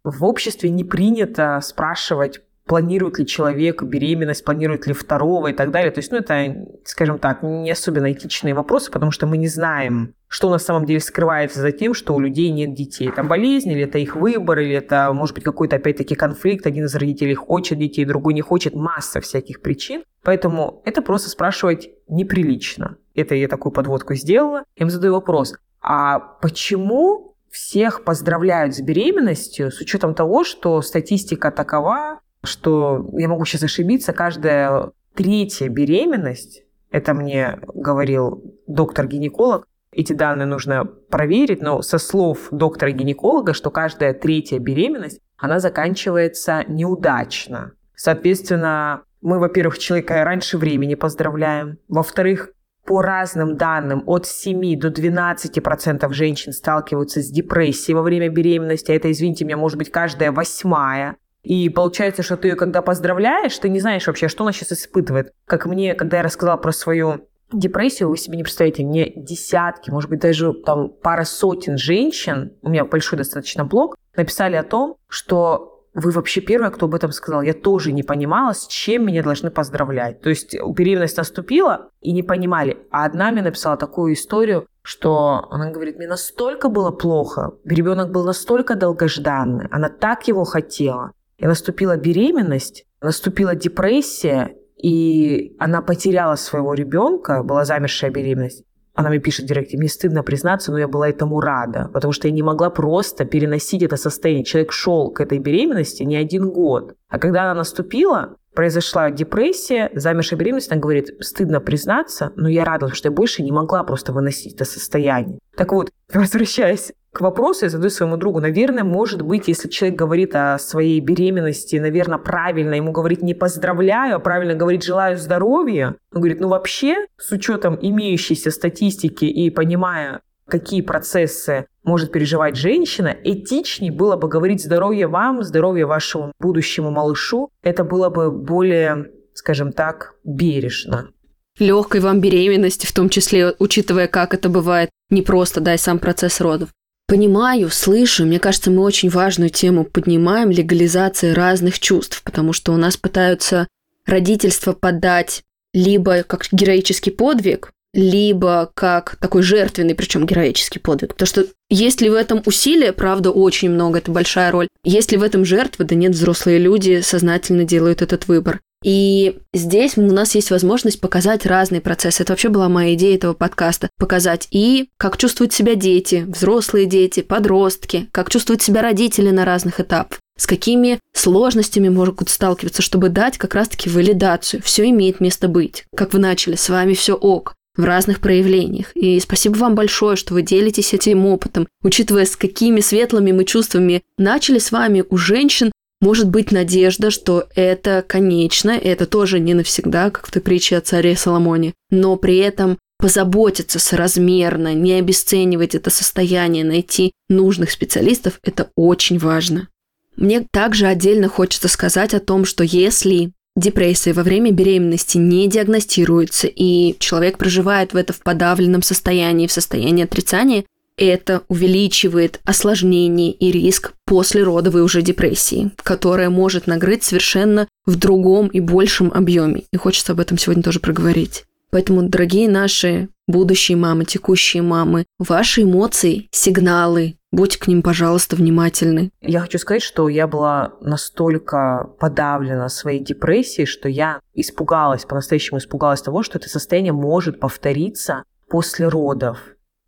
В обществе не принято спрашивать планирует ли человек беременность, планирует ли второго и так далее. То есть, ну, это, скажем так, не особенно этичные вопросы, потому что мы не знаем, что на самом деле скрывается за тем, что у людей нет детей. Это болезнь, или это их выбор, или это, может быть, какой-то, опять-таки, конфликт. Один из родителей хочет детей, другой не хочет. Масса всяких причин. Поэтому это просто спрашивать неприлично. Это я такую подводку сделала. Я им задаю вопрос. А почему всех поздравляют с беременностью с учетом того, что статистика такова, что я могу сейчас ошибиться, каждая третья беременность, это мне говорил доктор-гинеколог, эти данные нужно проверить, но со слов доктора-гинеколога, что каждая третья беременность, она заканчивается неудачно. Соответственно, мы, во-первых, человека раньше времени поздравляем. Во-вторых, по разным данным, от 7 до 12% женщин сталкиваются с депрессией во время беременности. А это, извините меня, может быть каждая восьмая. И получается, что ты ее когда поздравляешь, ты не знаешь вообще, что она сейчас испытывает. Как мне, когда я рассказала про свою депрессию, вы себе не представляете, мне десятки, может быть, даже там пара сотен женщин, у меня большой достаточно блог, написали о том, что вы вообще первая, кто об этом сказал. Я тоже не понимала, с чем меня должны поздравлять. То есть беременность наступила и не понимали. А одна мне написала такую историю, что она говорит, мне настолько было плохо, ребенок был настолько долгожданный, она так его хотела, и наступила беременность, наступила депрессия, и она потеряла своего ребенка, была замершая беременность. Она мне пишет в директе, мне стыдно признаться, но я была этому рада, потому что я не могла просто переносить это состояние. Человек шел к этой беременности не один год. А когда она наступила, произошла депрессия, замершая беременность, она говорит, стыдно признаться, но я рада, что я больше не могла просто выносить это состояние. Так вот, возвращаясь к вопросу, я задаю своему другу, наверное, может быть, если человек говорит о своей беременности, наверное, правильно ему говорить не поздравляю, а правильно говорить желаю здоровья. Он говорит, ну вообще, с учетом имеющейся статистики и понимая, какие процессы может переживать женщина, этичнее было бы говорить здоровье вам, здоровье вашему будущему малышу. Это было бы более, скажем так, бережно. Легкой вам беременности, в том числе, учитывая, как это бывает, не просто, да, и сам процесс родов. Понимаю, слышу, мне кажется, мы очень важную тему поднимаем, легализации разных чувств, потому что у нас пытаются родительство подать либо как героический подвиг, либо как такой жертвенный, причем героический подвиг. Потому что есть ли в этом усилие, правда, очень много, это большая роль. Есть ли в этом жертва, да нет, взрослые люди сознательно делают этот выбор. И здесь у нас есть возможность показать разные процессы. Это вообще была моя идея этого подкаста. Показать и как чувствуют себя дети, взрослые дети, подростки, как чувствуют себя родители на разных этапах с какими сложностями могут сталкиваться, чтобы дать как раз-таки валидацию. Все имеет место быть. Как вы начали, с вами все ок в разных проявлениях. И спасибо вам большое, что вы делитесь этим опытом, учитывая, с какими светлыми мы чувствами начали с вами у женщин, может быть надежда, что это конечно, это тоже не навсегда, как в той притче о царе Соломоне, но при этом позаботиться соразмерно, не обесценивать это состояние, найти нужных специалистов, это очень важно. Мне также отдельно хочется сказать о том, что если депрессия во время беременности не диагностируется, и человек проживает в это в подавленном состоянии, в состоянии отрицания, это увеличивает осложнение и риск послеродовой уже депрессии, которая может нагрыть совершенно в другом и большем объеме. И хочется об этом сегодня тоже проговорить. Поэтому, дорогие наши будущие мамы, текущие мамы, ваши эмоции, сигналы, будьте к ним, пожалуйста, внимательны. Я хочу сказать, что я была настолько подавлена своей депрессией, что я испугалась, по-настоящему испугалась того, что это состояние может повториться после родов.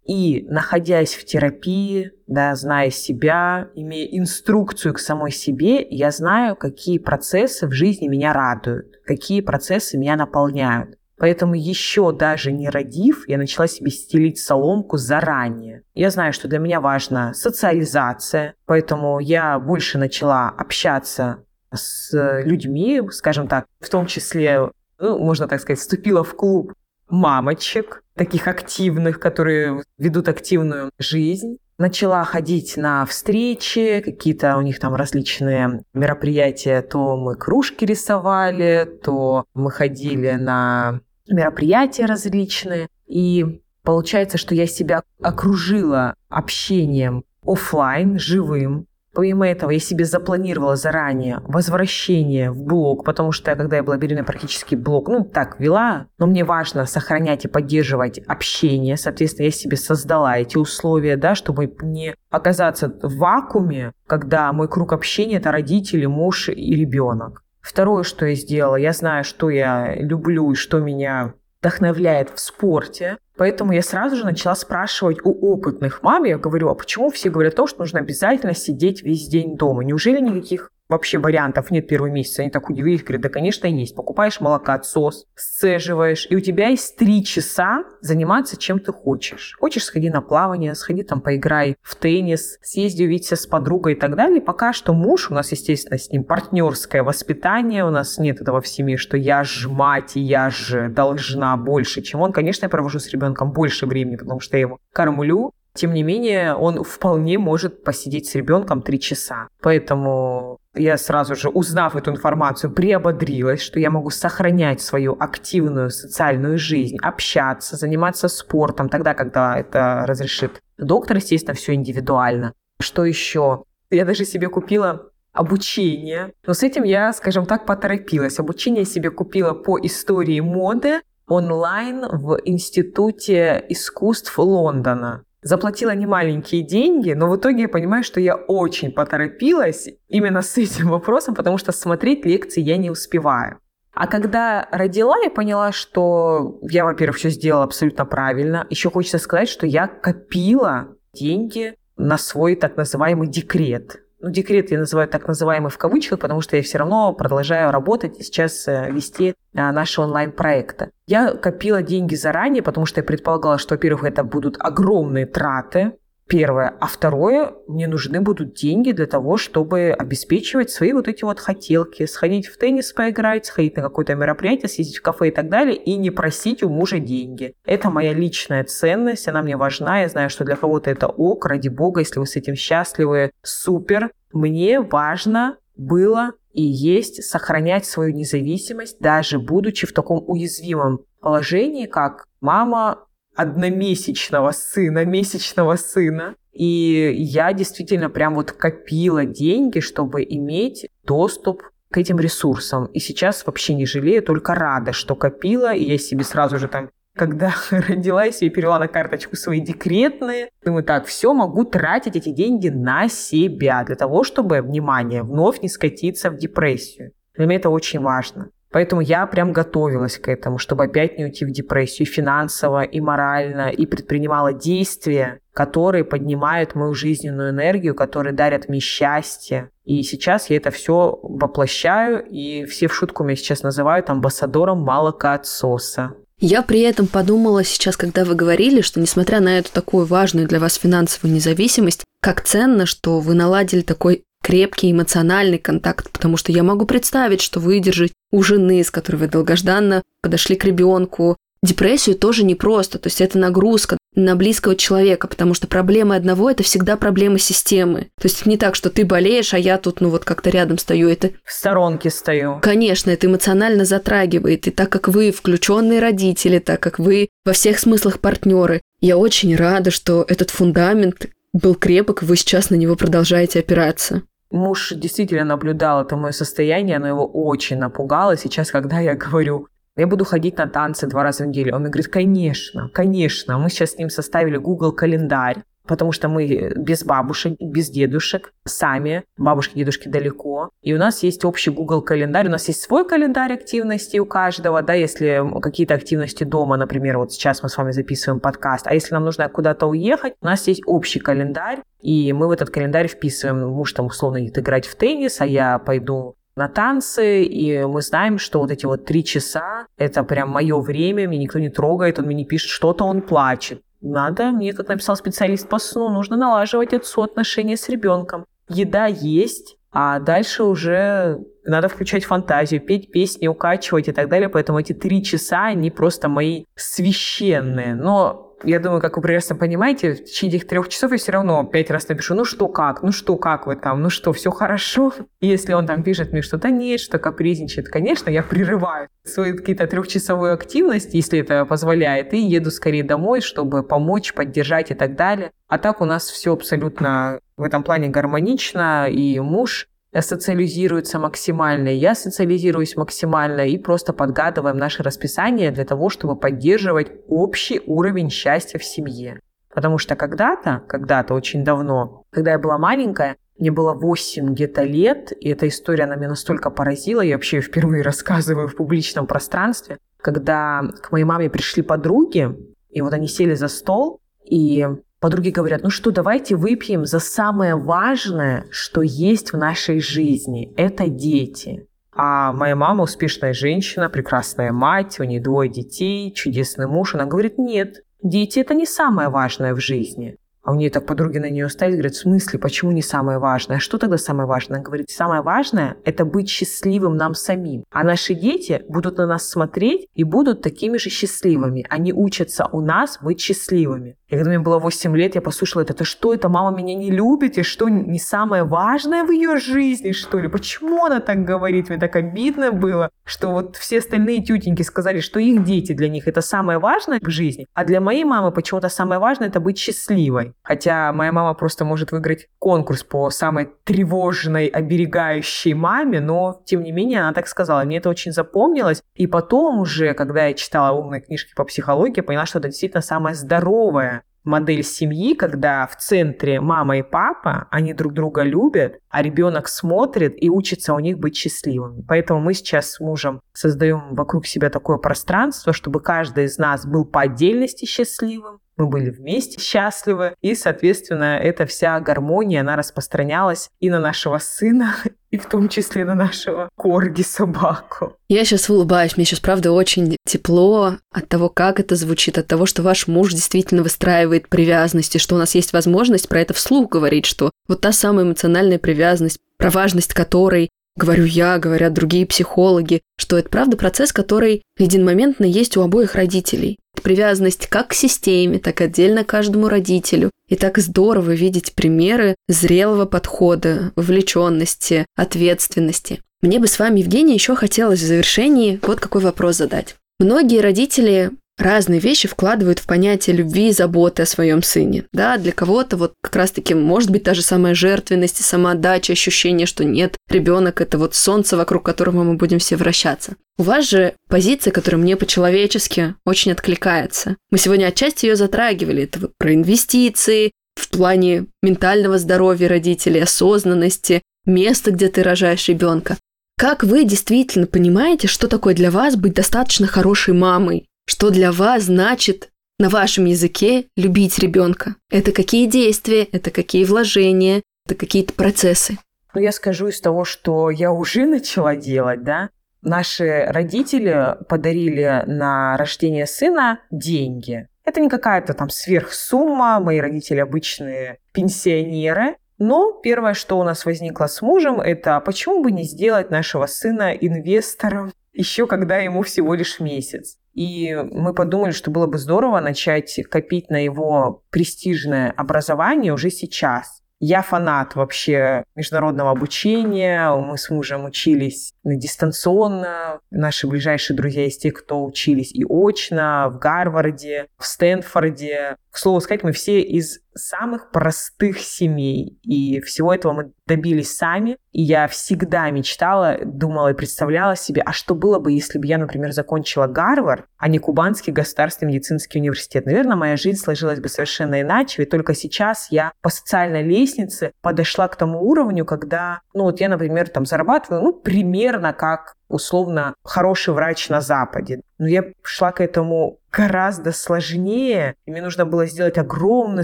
И находясь в терапии, да, зная себя, имея инструкцию к самой себе, я знаю, какие процессы в жизни меня радуют, какие процессы меня наполняют. Поэтому еще даже не родив, я начала себе стелить соломку заранее. Я знаю, что для меня важна социализация, поэтому я больше начала общаться с людьми, скажем так, в том числе, ну, можно так сказать, вступила в клуб мамочек, таких активных, которые ведут активную жизнь. Начала ходить на встречи, какие-то у них там различные мероприятия. То мы кружки рисовали, то мы ходили на мероприятия различные. И получается, что я себя окружила общением офлайн, живым, Помимо этого, я себе запланировала заранее возвращение в блог, потому что когда я была беременна, практически блог, ну, так, вела, но мне важно сохранять и поддерживать общение. Соответственно, я себе создала эти условия, да, чтобы не оказаться в вакууме, когда мой круг общения – это родители, муж и ребенок. Второе, что я сделала, я знаю, что я люблю и что меня вдохновляет в спорте. Поэтому я сразу же начала спрашивать у опытных мам. Я говорю, а почему все говорят то, что нужно обязательно сидеть весь день дома? Неужели никаких вообще вариантов нет первый месяц. Они так удивились, говорят, да, конечно, есть. Покупаешь молокоотсос, сцеживаешь, и у тебя есть три часа заниматься чем ты хочешь. Хочешь, сходи на плавание, сходи там поиграй в теннис, съезди увидеться с подругой и так далее. Пока что муж, у нас, естественно, с ним партнерское воспитание, у нас нет этого в семье, что я ж мать, и я же должна больше, чем он. Конечно, я провожу с ребенком больше времени, потому что я его кормлю, тем не менее, он вполне может посидеть с ребенком три часа. Поэтому я сразу же, узнав эту информацию, приободрилась, что я могу сохранять свою активную социальную жизнь, общаться, заниматься спортом тогда, когда это разрешит доктор, естественно, все индивидуально. Что еще? Я даже себе купила обучение. Но с этим я, скажем так, поторопилась. Обучение себе купила по истории моды онлайн в Институте искусств Лондона заплатила немаленькие деньги, но в итоге я понимаю, что я очень поторопилась именно с этим вопросом, потому что смотреть лекции я не успеваю. А когда родила, я поняла, что я, во-первых, все сделала абсолютно правильно. Еще хочется сказать, что я копила деньги на свой так называемый декрет ну, декрет я называю так называемый в кавычках, потому что я все равно продолжаю работать и сейчас э, вести э, наши онлайн-проекты. Я копила деньги заранее, потому что я предполагала, что, во-первых, это будут огромные траты, Первое. А второе, мне нужны будут деньги для того, чтобы обеспечивать свои вот эти вот хотелки. Сходить в теннис поиграть, сходить на какое-то мероприятие, съездить в кафе и так далее, и не просить у мужа деньги. Это моя личная ценность, она мне важна. Я знаю, что для кого-то это ок, ради бога, если вы с этим счастливы, супер. Мне важно было и есть сохранять свою независимость, даже будучи в таком уязвимом положении, как мама одномесячного сына, месячного сына. И я действительно прям вот копила деньги, чтобы иметь доступ к этим ресурсам. И сейчас вообще не жалею, только рада, что копила. И я себе сразу же там, когда родилась, я перевела на карточку свои декретные. Думаю, так, все, могу тратить эти деньги на себя, для того, чтобы, внимание, вновь не скатиться в депрессию. Для меня это очень важно. Поэтому я прям готовилась к этому, чтобы опять не уйти в депрессию финансово, и морально, и предпринимала действия, которые поднимают мою жизненную энергию, которые дарят мне счастье. И сейчас я это все воплощаю, и все в шутку меня сейчас называют амбассадором молокоотсоса. Я при этом подумала сейчас, когда вы говорили, что несмотря на эту такую важную для вас финансовую независимость, как ценно, что вы наладили такой крепкий эмоциональный контакт, потому что я могу представить, что выдержать у жены, с которой вы долгожданно подошли к ребенку, депрессию тоже непросто, то есть это нагрузка на близкого человека, потому что проблемы одного – это всегда проблемы системы. То есть не так, что ты болеешь, а я тут, ну вот как-то рядом стою. Это... В сторонке стою. Конечно, это эмоционально затрагивает. И так как вы включенные родители, так как вы во всех смыслах партнеры, я очень рада, что этот фундамент был крепок, и вы сейчас на него продолжаете опираться. Муж действительно наблюдал это мое состояние, оно его очень напугало. Сейчас, когда я говорю, я буду ходить на танцы два раза в неделю, он мне говорит, конечно, конечно. Мы сейчас с ним составили Google календарь потому что мы без бабушек, без дедушек, сами, бабушки, дедушки далеко. И у нас есть общий Google календарь, у нас есть свой календарь активностей у каждого, да, если какие-то активности дома, например, вот сейчас мы с вами записываем подкаст, а если нам нужно куда-то уехать, у нас есть общий календарь, и мы в этот календарь вписываем, муж там условно идет играть в теннис, а я пойду на танцы, и мы знаем, что вот эти вот три часа — это прям мое время, мне никто не трогает, он мне не пишет что-то, он плачет. Надо, мне, как написал специалист по сну, нужно налаживать это соотношение с ребенком. Еда есть, а дальше уже надо включать фантазию, петь песни, укачивать и так далее. Поэтому эти три часа, они просто мои священные. Но я думаю, как вы прекрасно понимаете, в течение этих трех часов я все равно пять раз напишу, ну что, как, ну что, как вы там, ну что, все хорошо. И если он там пишет мне что-то нет, что капризничает, конечно, я прерываю свою какие-то трехчасовую активность, если это позволяет, и еду скорее домой, чтобы помочь, поддержать и так далее. А так у нас все абсолютно в этом плане гармонично, и муж социализируется максимально, я социализируюсь максимально, и просто подгадываем наше расписание для того, чтобы поддерживать общий уровень счастья в семье. Потому что когда-то, когда-то очень давно, когда я была маленькая, мне было 8 где-то лет, и эта история, она меня настолько поразила, я вообще впервые рассказываю в публичном пространстве, когда к моей маме пришли подруги, и вот они сели за стол, и Подруги говорят, ну что, давайте выпьем за самое важное, что есть в нашей жизни. Это дети. А моя мама успешная женщина, прекрасная мать, у нее двое детей, чудесный муж. Она говорит, нет, дети это не самое важное в жизни. А у нее так подруги на нее ставят, говорят, в смысле, почему не самое важное? Что тогда самое важное? Она говорит, самое важное – это быть счастливым нам самим. А наши дети будут на нас смотреть и будут такими же счастливыми. Они учатся у нас быть счастливыми. И когда мне было 8 лет, я послушала это, это что это, мама меня не любит, и что не самое важное в ее жизни, что ли? Почему она так говорит? Мне так обидно было, что вот все остальные тютеньки сказали, что их дети для них это самое важное в жизни, а для моей мамы почему-то самое важное это быть счастливой. Хотя моя мама просто может выиграть конкурс по самой тревожной, оберегающей маме, но тем не менее она так сказала. Мне это очень запомнилось. И потом уже, когда я читала умные книжки по психологии, поняла, что это действительно самое здоровое модель семьи, когда в центре мама и папа, они друг друга любят, а ребенок смотрит и учится у них быть счастливыми. Поэтому мы сейчас с мужем создаем вокруг себя такое пространство, чтобы каждый из нас был по отдельности счастливым, мы были вместе счастливы, и, соответственно, эта вся гармония, она распространялась и на нашего сына, и в том числе на нашего корги собаку. Я сейчас улыбаюсь, мне сейчас, правда, очень тепло от того, как это звучит, от того, что ваш муж действительно выстраивает привязанности, что у нас есть возможность про это вслух говорить, что вот та самая эмоциональная привязанность, про важность которой говорю я, говорят другие психологи, что это правда процесс, который единомоментно есть у обоих родителей. Привязанность как к системе, так и отдельно каждому родителю. И так здорово видеть примеры зрелого подхода, вовлеченности, ответственности. Мне бы с вами, Евгения, еще хотелось в завершении вот какой вопрос задать. Многие родители разные вещи вкладывают в понятие любви и заботы о своем сыне. Да, для кого-то вот как раз-таки может быть та же самая жертвенность и самоотдача, ощущение, что нет, ребенок это вот солнце, вокруг которого мы будем все вращаться. У вас же позиция, которая мне по-человечески очень откликается. Мы сегодня отчасти ее затрагивали. Это про инвестиции, в плане ментального здоровья родителей, осознанности, места, где ты рожаешь ребенка. Как вы действительно понимаете, что такое для вас быть достаточно хорошей мамой? Что для вас значит на вашем языке любить ребенка? Это какие действия, это какие вложения, это какие-то процессы? Ну, я скажу из того, что я уже начала делать, да. Наши родители подарили на рождение сына деньги. Это не какая-то там сверхсумма, мои родители обычные пенсионеры. Но первое, что у нас возникло с мужем, это почему бы не сделать нашего сына инвестором еще когда ему всего лишь месяц. И мы подумали, что было бы здорово начать копить на его престижное образование уже сейчас. Я фанат вообще международного обучения. Мы с мужем учились дистанционно. Наши ближайшие друзья есть те, кто учились и очно в Гарварде, в Стэнфорде. К слову сказать, мы все из самых простых семей. И всего этого мы добились сами. И я всегда мечтала, думала и представляла себе, а что было бы, если бы я, например, закончила Гарвард, а не Кубанский государственный медицинский университет. Наверное, моя жизнь сложилась бы совершенно иначе, ведь только сейчас я по социальной лестнице подошла к тому уровню, когда, ну вот я, например, там зарабатываю, ну, примерно как условно хороший врач на Западе. Но я шла к этому гораздо сложнее, и мне нужно было сделать огромный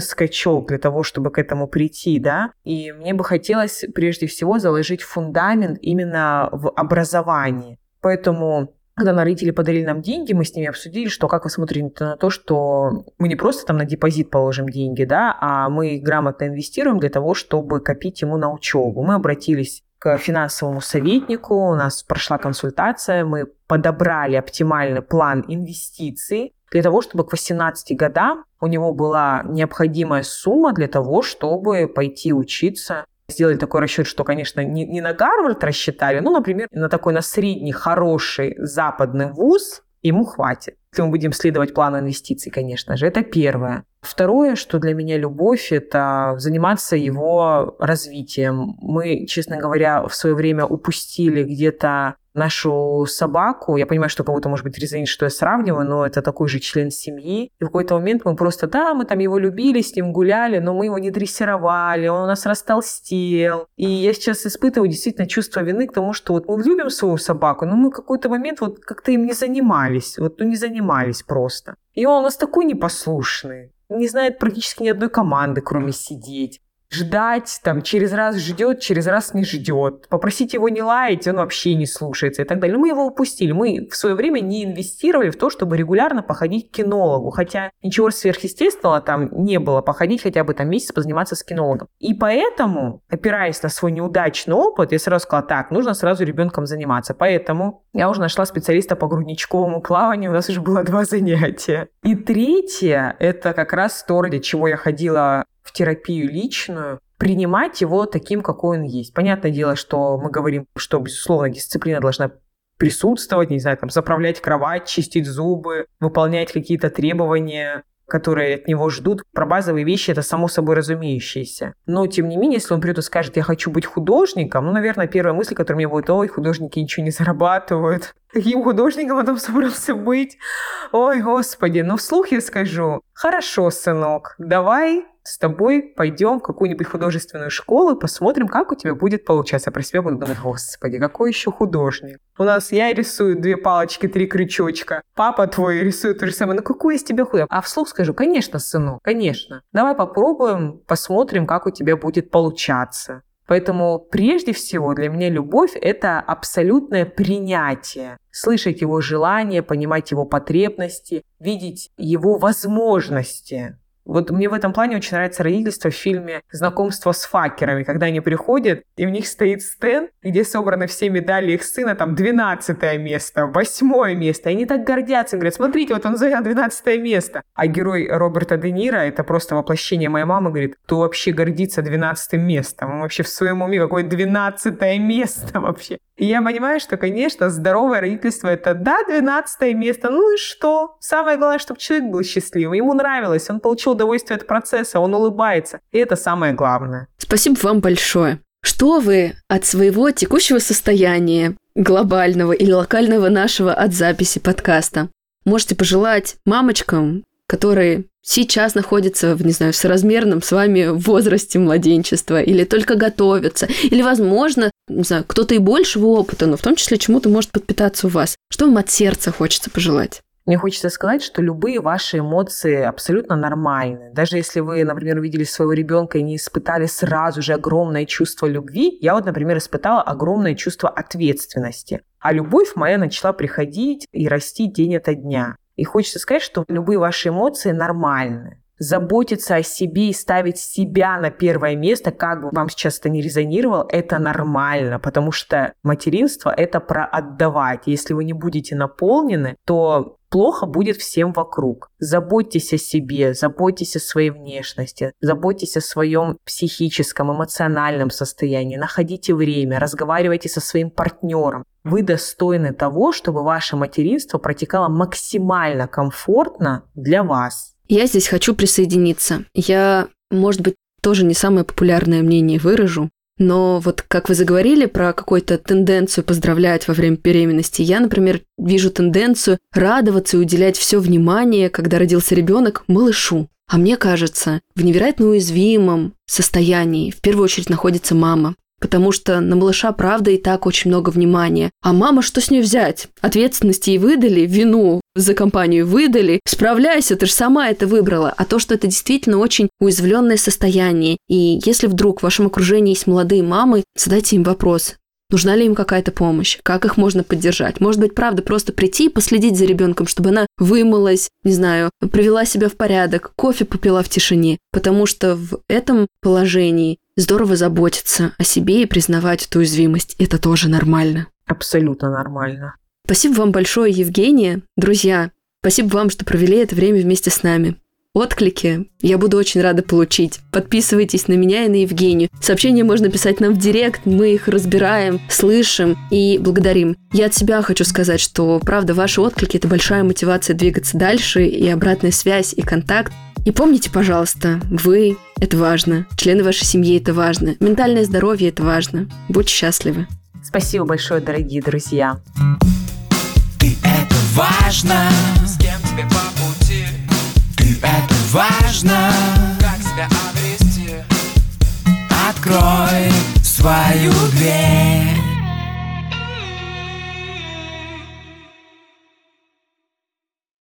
скачок для того, чтобы к этому прийти, да. И мне бы хотелось прежде всего заложить фундамент именно в образовании. Поэтому когда на родители подарили нам деньги, мы с ними обсудили, что как вы смотрите на то, что мы не просто там на депозит положим деньги, да, а мы грамотно инвестируем для того, чтобы копить ему на учебу. Мы обратились к финансовому советнику, у нас прошла консультация, мы подобрали оптимальный план инвестиций, для того, чтобы к 18 годам у него была необходимая сумма для того, чтобы пойти учиться сделали такой расчет, что, конечно, не, не на Гарвард рассчитали, но, например, на такой на средний хороший западный вуз ему хватит. Если мы будем следовать плану инвестиций, конечно же, это первое. Второе, что для меня любовь, это заниматься его развитием. Мы, честно говоря, в свое время упустили где-то нашу собаку. Я понимаю, что кого-то, может быть, резонит, что я сравниваю, но это такой же член семьи. И в какой-то момент мы просто, да, мы там его любили, с ним гуляли, но мы его не дрессировали, он у нас растолстел. И я сейчас испытываю действительно чувство вины к тому, что вот мы любим свою собаку, но мы в какой-то момент вот как-то им не занимались. Вот ну не занимались просто. И он у нас такой непослушный не знает практически ни одной команды, кроме сидеть ждать, там, через раз ждет, через раз не ждет. Попросить его не лаять, он вообще не слушается и так далее. Но мы его упустили. Мы в свое время не инвестировали в то, чтобы регулярно походить к кинологу. Хотя ничего сверхъестественного там не было. Походить хотя бы там месяц, позаниматься с кинологом. И поэтому, опираясь на свой неудачный опыт, я сразу сказала, так, нужно сразу ребенком заниматься. Поэтому я уже нашла специалиста по грудничковому плаванию. У нас уже было два занятия. И третье, это как раз то, ради чего я ходила в терапию личную, принимать его таким, какой он есть. Понятное дело, что мы говорим, что, безусловно, дисциплина должна присутствовать, не знаю, там, заправлять кровать, чистить зубы, выполнять какие-то требования, которые от него ждут. Про базовые вещи это само собой разумеющееся. Но, тем не менее, если он придет и скажет, я хочу быть художником, ну, наверное, первая мысль, которая мне будет, ой, художники ничего не зарабатывают. Каким художником он там собрался быть? Ой, господи, ну, вслух я скажу, хорошо, сынок, давай с тобой пойдем в какую-нибудь художественную школу и посмотрим, как у тебя будет получаться. Про себя буду думать, господи, какой еще художник. У нас я рисую две палочки, три крючочка. Папа твой рисует то же самое. Ну какой из тебя художник? А вслух скажу, конечно, сынок, конечно. Давай попробуем, посмотрим, как у тебя будет получаться. Поэтому прежде всего для меня любовь – это абсолютное принятие. Слышать его желания, понимать его потребности, видеть его возможности. Вот мне в этом плане очень нравится родительство в фильме «Знакомство с факерами», когда они приходят, и у них стоит стенд, где собраны все медали их сына, там 12 место, 8 место. И они так гордятся, говорят, смотрите, вот он занял 12 место. А герой Роберта Де Ниро, это просто воплощение моей мамы, говорит, кто вообще гордится 12 местом? Он вообще в своем уме какое 12 место вообще? И я понимаю, что, конечно, здоровое родительство – это, да, 12 место, ну и что? Самое главное, чтобы человек был счастливым, ему нравилось, он получил удовольствие от процесса, он улыбается. И это самое главное. Спасибо вам большое. Что вы от своего текущего состояния, глобального или локального нашего от записи подкаста, можете пожелать мамочкам, которые сейчас находятся в, не знаю, в соразмерном с вами возрасте младенчества, или только готовятся, или, возможно, не знаю, кто-то и большего опыта, но в том числе чему-то может подпитаться у вас. Что вам от сердца хочется пожелать? Мне хочется сказать, что любые ваши эмоции абсолютно нормальны. Даже если вы, например, увидели своего ребенка и не испытали сразу же огромное чувство любви, я вот, например, испытала огромное чувство ответственности. А любовь моя начала приходить и расти день ото дня. И хочется сказать, что любые ваши эмоции нормальны заботиться о себе и ставить себя на первое место, как бы вам сейчас это не резонировало, это нормально, потому что материнство — это про отдавать. Если вы не будете наполнены, то плохо будет всем вокруг. Заботьтесь о себе, заботьтесь о своей внешности, заботьтесь о своем психическом, эмоциональном состоянии, находите время, разговаривайте со своим партнером. Вы достойны того, чтобы ваше материнство протекало максимально комфортно для вас. Я здесь хочу присоединиться. Я, может быть, тоже не самое популярное мнение выражу, но вот как вы заговорили про какую-то тенденцию поздравлять во время беременности, я, например, вижу тенденцию радоваться и уделять все внимание, когда родился ребенок, малышу. А мне кажется, в невероятно уязвимом состоянии в первую очередь находится мама потому что на малыша, правда, и так очень много внимания. А мама, что с ней взять? Ответственности ей выдали, вину за компанию выдали. Справляйся, ты же сама это выбрала. А то, что это действительно очень уязвленное состояние. И если вдруг в вашем окружении есть молодые мамы, задайте им вопрос. Нужна ли им какая-то помощь? Как их можно поддержать? Может быть, правда, просто прийти и последить за ребенком, чтобы она вымылась, не знаю, привела себя в порядок, кофе попила в тишине. Потому что в этом положении здорово заботиться о себе и признавать эту уязвимость. Это тоже нормально. Абсолютно нормально. Спасибо вам большое, Евгения. Друзья, Спасибо вам, что провели это время вместе с нами. Отклики я буду очень рада получить. Подписывайтесь на меня и на Евгению. Сообщения можно писать нам в директ, мы их разбираем, слышим и благодарим. Я от себя хочу сказать, что, правда, ваши отклики – это большая мотивация двигаться дальше, и обратная связь, и контакт. И помните, пожалуйста, вы – это важно, члены вашей семьи – это важно, ментальное здоровье – это важно. Будьте счастливы. Спасибо большое, дорогие друзья. Ты это важно. С кем тебе? Ты это важно. Как себя обрести? Открой свою дверь.